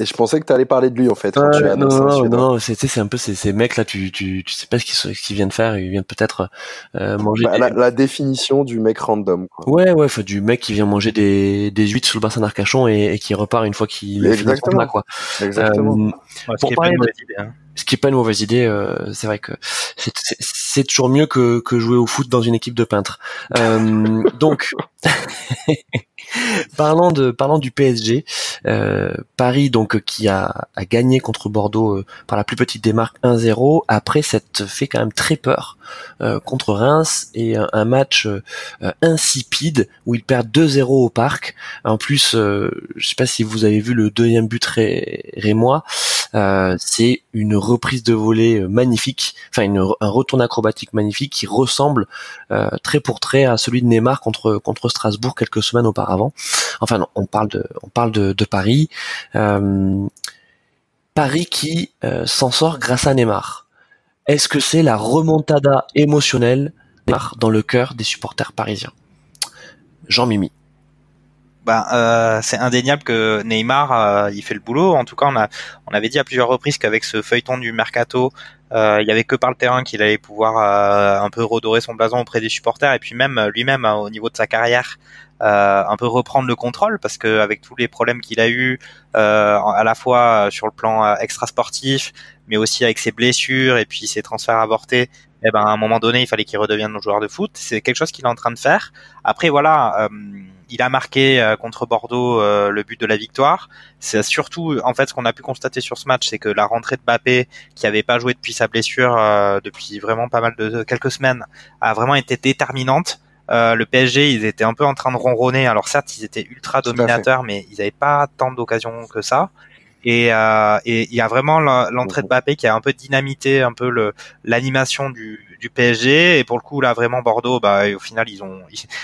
Et je pensais que tu allais parler de lui en fait. Quand tu non, non, non, c'est c'est un peu ces, ces mecs là, tu, tu tu sais pas ce qu'ils qu'ils viennent faire, ils viennent peut-être euh, manger. Bah, la, la, définition du mec random. Quoi. Ouais, ouais, faut du mec qui vient manger des des huîtres sous le bassin d'Arcachon et, et, qui repart une fois qu'il Exactement. Là, quoi. Exactement. Euh, ce, qui pas une idée, hein. Ce qui est pas une mauvaise idée, euh, c'est vrai que c'est toujours mieux que que jouer au foot dans une équipe de peintres. Euh, donc. parlant de parlant du PSG, euh, Paris donc qui a, a gagné contre Bordeaux euh, par la plus petite démarque 1-0 après s'être fait quand même très peur euh, contre Reims et un, match euh, insipide où ils perdent 2-0 au parc. En plus, je sais pas si vous avez vu le deuxième but ré, rémois, c'est une reprise de volée magnifique, enfin un retour acrobatique magnifique qui ressemble très pour trait à celui de Neymar contre contre Strasbourg quelques semaines auparavant. Enfin, on parle de, on parle de, Paris. Euh, Paris qui euh, s'en sort grâce à Neymar. Est-ce que c'est la remontada émotionnelle dans le cœur des supporters parisiens? Jean Mimi. Ben, euh, c'est indéniable que Neymar, il fait le boulot. En tout cas, on a, on avait dit à plusieurs reprises qu'avec ce feuilleton du mercato, il y avait que par le terrain qu'il allait pouvoir un peu redorer son blason auprès des supporters. Et puis même lui-même au niveau de sa carrière euh, un peu reprendre le contrôle parce que avec tous les problèmes qu'il a eu euh, à la fois sur le plan euh, extra sportif mais aussi avec ses blessures et puis ses transferts avortés eh ben à un moment donné il fallait qu'il redevienne un joueur de foot. C'est quelque chose qu'il est en train de faire. Après voilà il a marqué contre Bordeaux le but de la victoire. C'est surtout, en fait, ce qu'on a pu constater sur ce match, c'est que la rentrée de Mbappé, qui avait pas joué depuis sa blessure depuis vraiment pas mal de quelques semaines, a vraiment été déterminante. Euh, le PSG, ils étaient un peu en train de ronronner. Alors certes, ils étaient ultra dominateurs, mais ils n'avaient pas tant d'occasions que ça. Et euh, il y a vraiment l'entrée de Mbappé qui a un peu dynamité un peu le l'animation du, du PSG. Et pour le coup, là, vraiment Bordeaux, bah, au final, ils ont,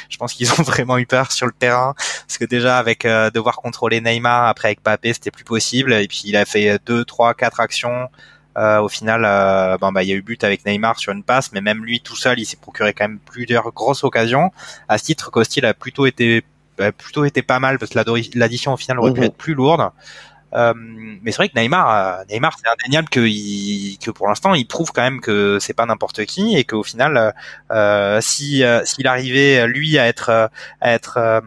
je pense qu'ils ont vraiment eu peur sur le terrain parce que déjà avec euh, devoir contrôler Neymar après avec Mbappé, c'était plus possible. Et puis il a fait deux, trois, quatre actions. Euh, au final, euh, bah, il y a eu but avec Neymar sur une passe, mais même lui tout seul, il s'est procuré quand même plusieurs grosses occasions. À ce titre, Costil a plutôt été bah, plutôt été pas mal parce que l'addition au final aurait pu mhm. être plus lourde. Euh, mais c'est vrai que Neymar, euh, Neymar, c'est indéniable que, il, que pour l'instant, il prouve quand même que c'est pas n'importe qui et qu'au final, euh, si s'il arrivait lui à être à être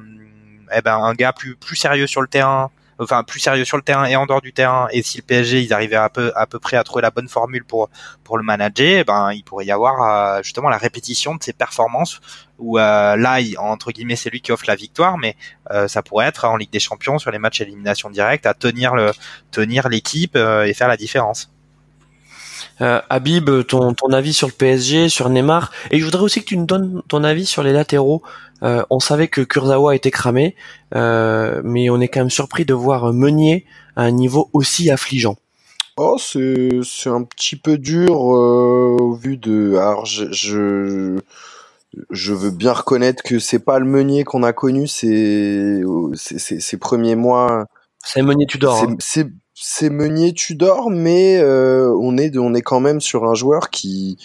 eh ben un gars plus plus sérieux sur le terrain, enfin plus sérieux sur le terrain et en dehors du terrain. Et si le PSG ils arrivaient à peu à peu près à trouver la bonne formule pour pour le manager, eh ben il pourrait y avoir euh, justement la répétition de ses performances où euh, là entre guillemets c'est lui qui offre la victoire, mais euh, ça pourrait être en Ligue des Champions sur les matchs élimination directe à tenir le tenir l'équipe et faire la différence. Euh, Habib, ton, ton avis sur le PSG, sur Neymar, et je voudrais aussi que tu nous donnes ton avis sur les latéraux. Euh, on savait que Kurzawa était cramé, euh, mais on est quand même surpris de voir Meunier à un niveau aussi affligeant. Oh, c'est c'est un petit peu dur euh, au vu de. Alors, je, je, je veux bien reconnaître que c'est pas le Meunier qu'on a connu ces ces, ces, premiers mois. C'est Meunier Tudor. C'est c'est Meunier Tudor, mais on est on est quand même sur un joueur qui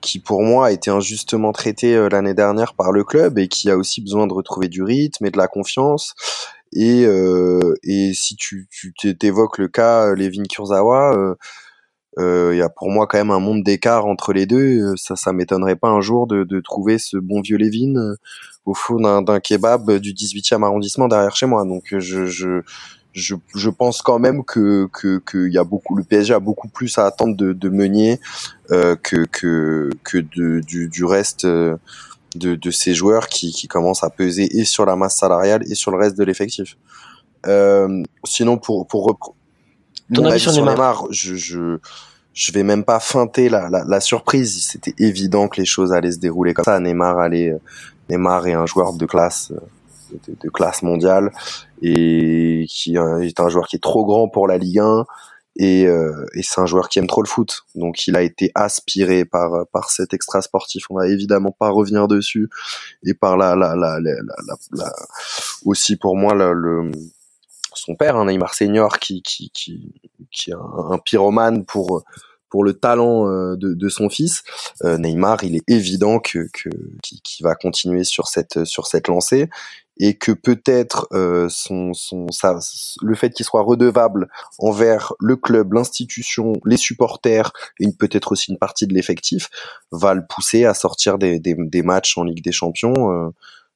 qui pour moi a été injustement traité l'année dernière par le club et qui a aussi besoin de retrouver du rythme et de la confiance. Et, et si tu, tu t'évoques le cas Levin Kurzawa, il euh, y a pour moi quand même un monde d'écart entre les deux. Euh, ça, ça m'étonnerait pas un jour de, de trouver ce bon vieux Lévin euh, au fond d'un kebab du 18e arrondissement derrière chez moi. Donc je, je, je, je pense quand même que que y a beaucoup le PSG a beaucoup plus à attendre de, de Meunier euh, que que que de, du, du reste de, de ces joueurs qui, qui commencent à peser et sur la masse salariale et sur le reste de l'effectif. Euh, sinon pour pour ton avis sur Neymar, je, je je vais même pas feinter la, la, la surprise. C'était évident que les choses allaient se dérouler comme ça. Neymar allait, Neymar est un joueur de classe, de, classe mondiale et qui euh, est un joueur qui est trop grand pour la Ligue 1 et, euh, et c'est un joueur qui aime trop le foot. Donc il a été aspiré par par cet extra sportif. On va évidemment pas revenir dessus et par la la la, la, la, aussi pour moi le son père, un Neymar senior, qui qui qui qui est un, pyromane pour pour le talent euh, de, son fils, Neymar, il est évident que que qui va continuer sur cette sur cette lancée et que peut-être euh, son son ça, le fait qu'il soit redevable envers le club, l'institution, les supporters et peut-être aussi une partie de l'effectif va le pousser à sortir des des, des matchs en Ligue des Champions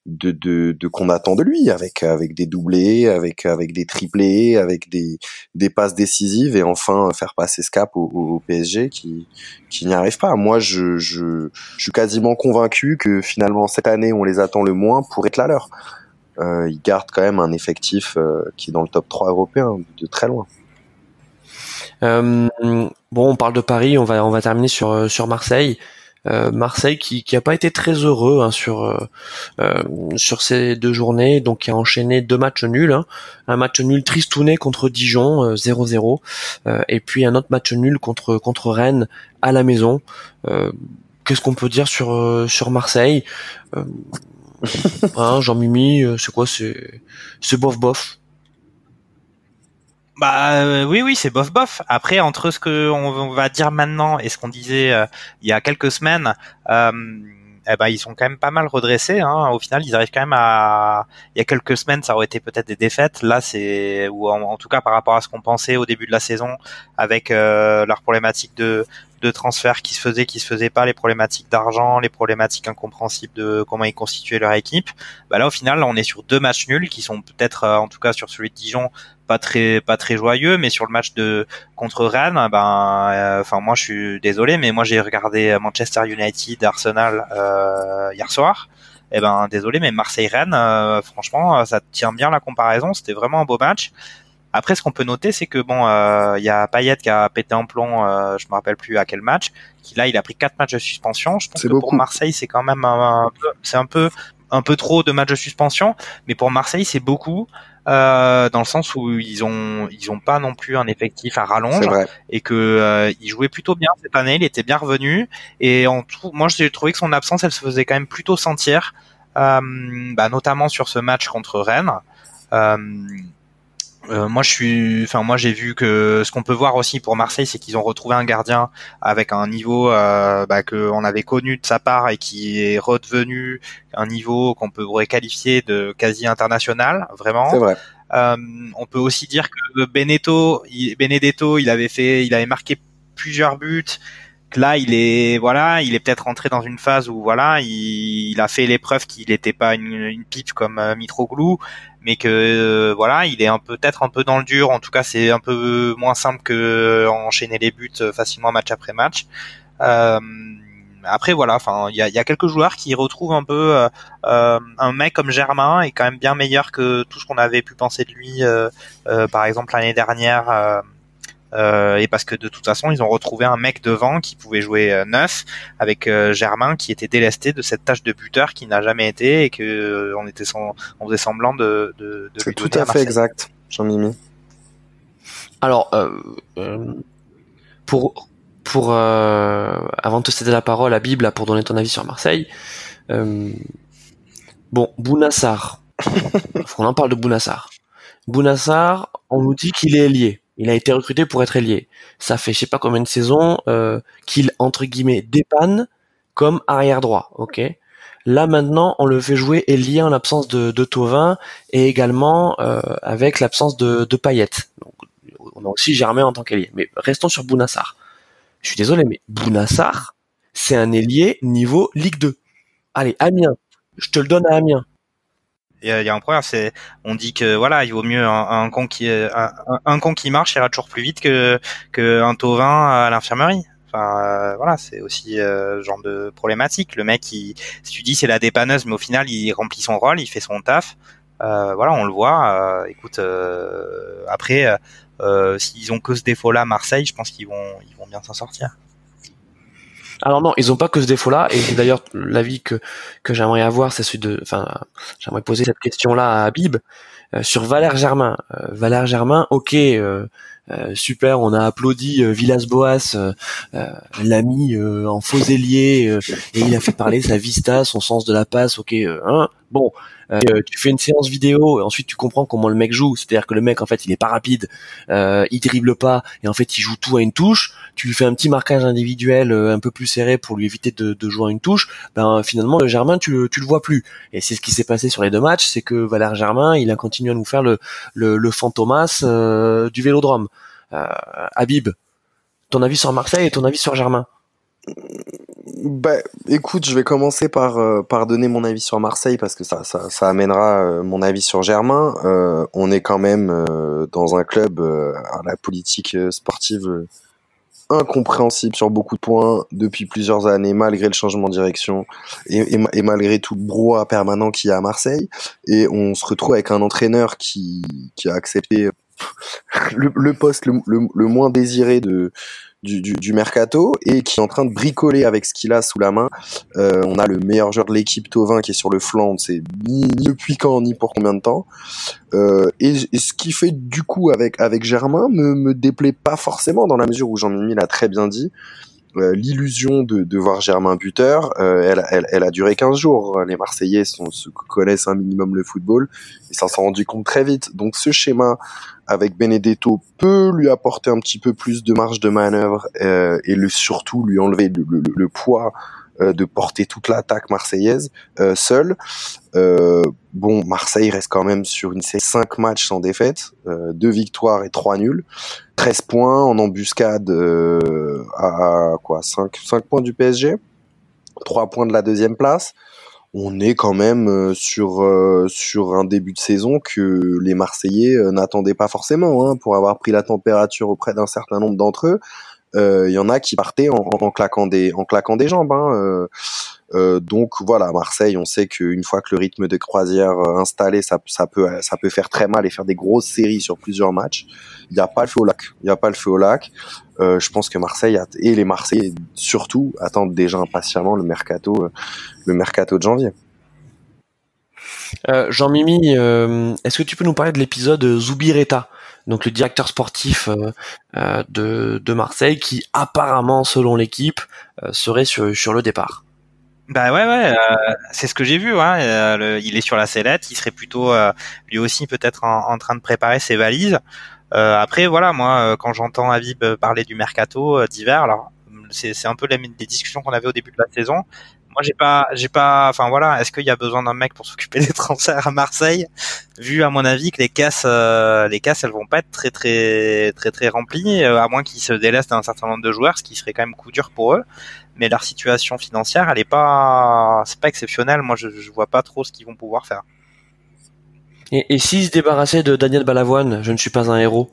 de, de, de qu'on attend de lui avec avec des doublés, avec avec des triplés, avec des des passes décisives et enfin faire passer ce cap au, au PSG qui qui n'y arrive pas. Moi, je, je je suis quasiment convaincu que finalement cette année on les attend le moins pour être là leur. Euh, ils gardent quand même un effectif euh, qui est dans le top 3 européen de très loin. Euh, bon, on parle de Paris, on va on va terminer sur sur Marseille. Euh, Marseille qui qui a pas été très heureux hein, sur euh, euh, sur ces deux journées, donc qui a enchaîné deux matchs nuls, hein. un match nul tristouné contre Dijon 0-0 et puis un autre match nul contre contre Rennes à la maison. Qu'est-ce qu'on peut dire sur sur Marseille? hein, Jean Mimi, c'est quoi c'est bof bof. Bah euh, oui oui c'est bof bof. Après entre ce que on va dire maintenant et ce qu'on disait euh, il y a quelques semaines, euh, eh ben ils sont quand même pas mal redressés. Hein. Au final ils arrivent quand même à. Il y a quelques semaines ça aurait été peut-être des défaites. Là c'est ou en, tout cas par rapport à ce qu'on pensait au début de la saison avec euh, leur problématique de de transferts qui se faisaient, qui se faisaient pas, les problématiques d'argent, les problématiques incompréhensibles de comment ils constituaient leur équipe. Bah là, au final, on est sur deux matchs nuls qui sont peut-être, en tout cas sur celui de Dijon, pas très pas très joyeux mais sur le match de contre Rennes ben euh, enfin moi je suis désolé mais moi j'ai regardé Manchester United Arsenal euh, hier soir. Et eh ben désolé mais Marseille Rennes euh, franchement ça tient bien la comparaison c'était vraiment un beau match. Après ce qu'on peut noter c'est que bon il y a Payet qui a pété en plomb je me rappelle plus à quel match qui là il a pris quatre matchs de suspension. Je pense que pour Marseille c'est quand même c'est un peu un peu trop de matchs de suspension mais pour Marseille c'est beaucoup euh, dans le sens où ils ont ils ont pas non plus un effectif à rallonge et que euh, il jouait plutôt bien cette année, il était bien revenu et en tout, moi j'ai trouvé que son absence elle se faisait quand même plutôt sentir, euh, bah, notamment sur ce match contre Rennes. Euh, moi, je suis, enfin, moi, j'ai vu que ce qu'on peut voir aussi pour Marseille, c'est qu'ils ont retrouvé un gardien avec un niveau euh, bah, que on avait connu de sa part et qui est redevenu un niveau qu'on pourrait qualifier de quasi international, vraiment. C'est vrai. Euh, on peut aussi dire que Benedetto, il, Benedetto, il avait fait, il avait marqué plusieurs buts. Là, il est, voilà, il est peut-être rentré dans une phase où, voilà, il, a fait l'épreuve qu'il n'était pas une, une pipe comme euh, Mitroglou, mais que euh, voilà, il est un peu peut-être un peu dans le dur. En tout cas, c'est un peu moins simple que euh, enchaîner les buts euh, facilement match après match. Euh, après voilà, enfin il y a, y a, quelques joueurs qui retrouvent un peu euh, un mec comme Germain est quand même bien meilleur que tout ce qu'on avait pu penser de lui, par exemple l'année dernière euh, et parce que de toute façon, ils ont retrouvé un mec devant qui pouvait jouer euh, neuf avec euh, Germain qui était délesté de cette tâche de buteur qui n'a jamais été et que on était sans, on faisait semblant de, de, de C'est tout à, fait exact, Jean-Mimi. Alors, pour pour avant de te céder la parole à Bible pour donner ton avis sur Marseille. bon, Bounassar. on en parle de Bounassar. Bounassar, on nous dit qu'il est lié Il a été recruté pour être ailier. Ça fait je sais pas combien de saisons euh, qu'il entre guillemets dépanne comme arrière droit, ok? Là maintenant, on le fait jouer ailier en l'absence de, de Tovin et également euh, avec l'absence de, de Payet. Donc, on a aussi Germain en tant qu'ailier. Mais restons sur Bounassar. Je suis désolé, mais Bounassar, c'est un ailier niveau Ligue 2. Allez, Amiens. Je te le donne à Amiens. Il y, a, il y a un problème, c'est on dit que voilà, il vaut mieux un, un con qui un, un, con qui marche ira toujours plus vite que que un tauvin à l'infirmerie. Enfin euh, voilà, c'est aussi euh, genre de problématique. Le mec, qui, si tu dis c'est la dépanneuse, mais au final il remplit son rôle, il fait son taf. Euh, voilà, on le voit. Euh, écoute, euh, après, s'ils ont que ce défaut-là, Marseille, je pense qu'ils vont ils vont bien s'en sortir. Alors non, ils ont pas que ce défaut-là, et d'ailleurs l'avis que que j'aimerais avoir, c'est celui de, enfin, j'aimerais poser cette question-là à Habib euh, sur Valère Germain. Euh, Valère Germain, ok, euh, super, on a applaudi Villas-Boas, l'a mis en faux ailier, et il a fait parler sa vista, son sens de la passe, ok, hein, bon, euh, tu fais une séance vidéo et ensuite tu comprends comment le mec joue. C'est-à-dire que le mec en fait il est pas rapide, euh, il dribble pas et en fait il joue tout à une touche. Tu lui fais un petit marquage individuel euh, un peu plus serré pour lui éviter de, jouer à une touche. Ben finalement le Germain tu, tu le vois plus. Et c'est ce qui s'est passé sur les deux matchs, c'est que Valère Germain il a continué à nous faire le le, le fantomas euh, du Vélodrome. Habib, ton avis sur Marseille et ton avis sur Germain? Bah, écoute, je vais commencer par, euh, par donner mon avis sur Marseille parce que ça, ça, ça amènera euh, mon avis sur Germain. Euh, on est quand même euh, dans un club à la politique sportive incompréhensible sur beaucoup de points depuis plusieurs années, malgré le changement de direction et, et, malgré tout le brouhaha permanent qu'il y a à Marseille. Et on se retrouve avec un entraîneur qui, qui a accepté le, le poste le, le moins désiré de du, du, du, mercato et qui est en train de bricoler avec ce qu'il a sous la main. Euh, on a le meilleur joueur de l'équipe, Tovin, qui est sur le flanc, on ne sait ni, ni, depuis quand ni pour combien de temps. Euh, et, ce qui fait du coup avec avec Germain me, me déplaît pas forcément dans la mesure où Jean-Mimi l'a très bien dit. Euh, l'illusion de, de, voir Germain buteur, euh, elle, elle, elle, a duré 15 jours. Les Marseillais sont, se connaissent un minimum le football et s'en sont rendus compte très vite. Donc ce schéma avec Benedetto peut lui apporter un petit peu plus de marge de manœuvre euh, et surtout lui enlever le, poids euh, de porter toute l'attaque marseillaise euh, seul. Euh, bon, Marseille reste quand même sur une série 5 matchs sans défaite, euh, 2 victoires et 3 nuls, 13 points en embuscade euh, à, quoi 5, 5 points du PSG, 3 points de la deuxième place on est quand même euh, sur euh, sur un début de saison que les Marseillais euh, n'attendaient pas forcément hein, pour avoir pris la température auprès d'un certain nombre d'entre eux. Il y en a qui partaient en, claquant des en claquant des jambes. Hein, euh, donc voilà, Marseille, on sait qu'une fois que le rythme de croisière installé, ça, ça, peut ça peut faire très mal et faire des grosses séries sur plusieurs matchs. Il n'y a pas le feu au lac. Il n'y a pas le feu au lac. Euh, je pense que Marseille et les Marseillais surtout attendent déjà impatiemment le mercato, euh, le mercato de janvier. Euh, Jean-Mimi, euh, est-ce que tu peux nous parler de l'épisode Zoubireta, donc le directeur sportif euh, de, de, Marseille, qui apparemment, selon l'équipe, serait sur, sur le départ? Bah ouais ouais, c'est ce que j'ai vu. Hein. Le, il est sur la sellette, il serait plutôt lui aussi peut-être en, en, train de préparer ses valises. Euh, après, voilà, moi, euh, quand j'entends Avib euh, parler du mercato d'hiver, alors c'est un peu les, les discussions qu'on avait au début de la saison. Moi, j'ai pas, j'ai pas, enfin voilà, est-ce qu'il y a besoin d'un mec pour s'occuper des transferts à Marseille? Vu à mon avis que les caisses, les caisses, elles vont pas être très très très très remplies, à moins qu'ils se délestent d'un certain nombre de joueurs, ce qui serait quand même coup dur pour eux. Mais leur situation financière, elle est pas, c'est pas. Moi, je, je vois pas trop ce qu'ils vont pouvoir faire. Et, et s'il se débarrassait de Daniel Balavoine, je ne suis pas un héros.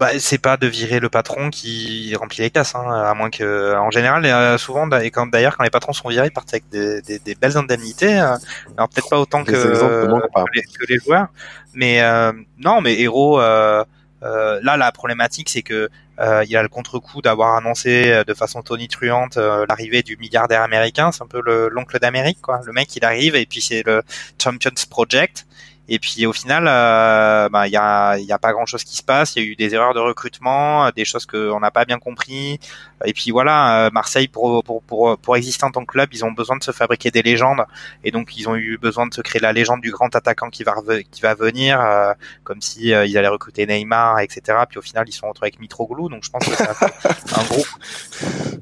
Bah, c'est pas de virer le patron qui remplit les casses, hein, à moins que, en général, euh, souvent, et quand d'ailleurs, quand les patrons sont virés, ils partent avec des, des, des belles indemnités. Euh, alors peut-être pas autant que, que, les, que, les, joueurs, mais euh, non, mais héros. Euh, euh, là, la problématique, c'est que euh, il a le contre-coup d'avoir annoncé de façon tonitruante euh, l'arrivée du milliardaire américain. C'est un peu l'oncle d'Amérique, quoi. Le mec, il arrive et puis c'est le Champions Project. Et puis au final, euh, bah, il y a, a pas grand chose qui se passe. Il y a eu des erreurs de recrutement, des choses qu'on n'a pas bien compris. Et puis voilà, euh, Marseille pour, pour, pour, pour exister en tant que club, ils ont besoin de se fabriquer des légendes. Et donc ils ont eu besoin de se créer la légende du grand attaquant qui va qui va venir, euh, comme si ils allaient recruter Neymar, etc. Puis au final, ils sont retrouvés avec Mitroglou. Donc je pense que c'est un, gros.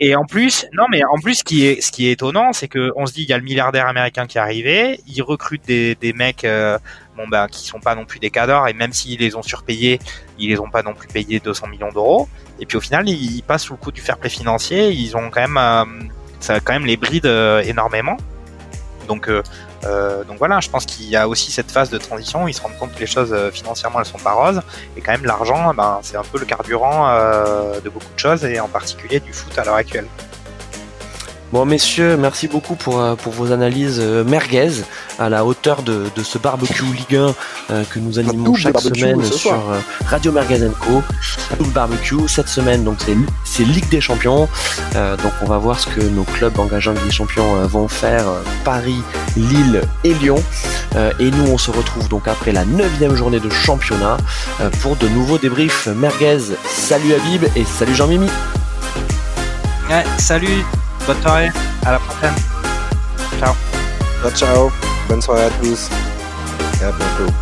Et en plus, non mais en plus, ce qui est ce qui est étonnant, c'est que on se dit il y a le milliardaire américain qui est arrivé, il recrute des des mecs bon ben qui sont pas non plus des cadors et même s'ils les ont surpayés, ils les ont pas non plus payés 200 millions d'euros. Et puis au final, ils, passent sous le coup du fair play financier. Ils ont quand même, euh, ça quand même les bride euh, énormément. Donc euh, donc voilà, je pense qu'il y a aussi cette phase de transition. Où ils se rendent compte que les choses financièrement elles sont pas roses et quand même l'argent, ben c'est un peu le carburant de beaucoup de choses et en particulier du foot à l'heure actuelle. Bon messieurs, merci beaucoup pour, euh, pour vos analyses euh, merguez à la hauteur de, de ce barbecue Ligue 1 euh, que nous animons chaque semaine sur Radio Merguez Co. Double barbecue cette semaine donc c'est Ligue des Champions. donc on va voir ce que nos clubs engageants Ligue des Champions vont faire Paris, Lille et Lyon. et nous on se retrouve donc après la neuvième journée de championnat pour de nouveaux débriefs merguez. Salut Habib et salut Jean-Mimi. Ouais, salut Bonne soirée, à la prochaine. Ciao. Ciao, ciao. Bonne soirée à tous. Et à bientôt.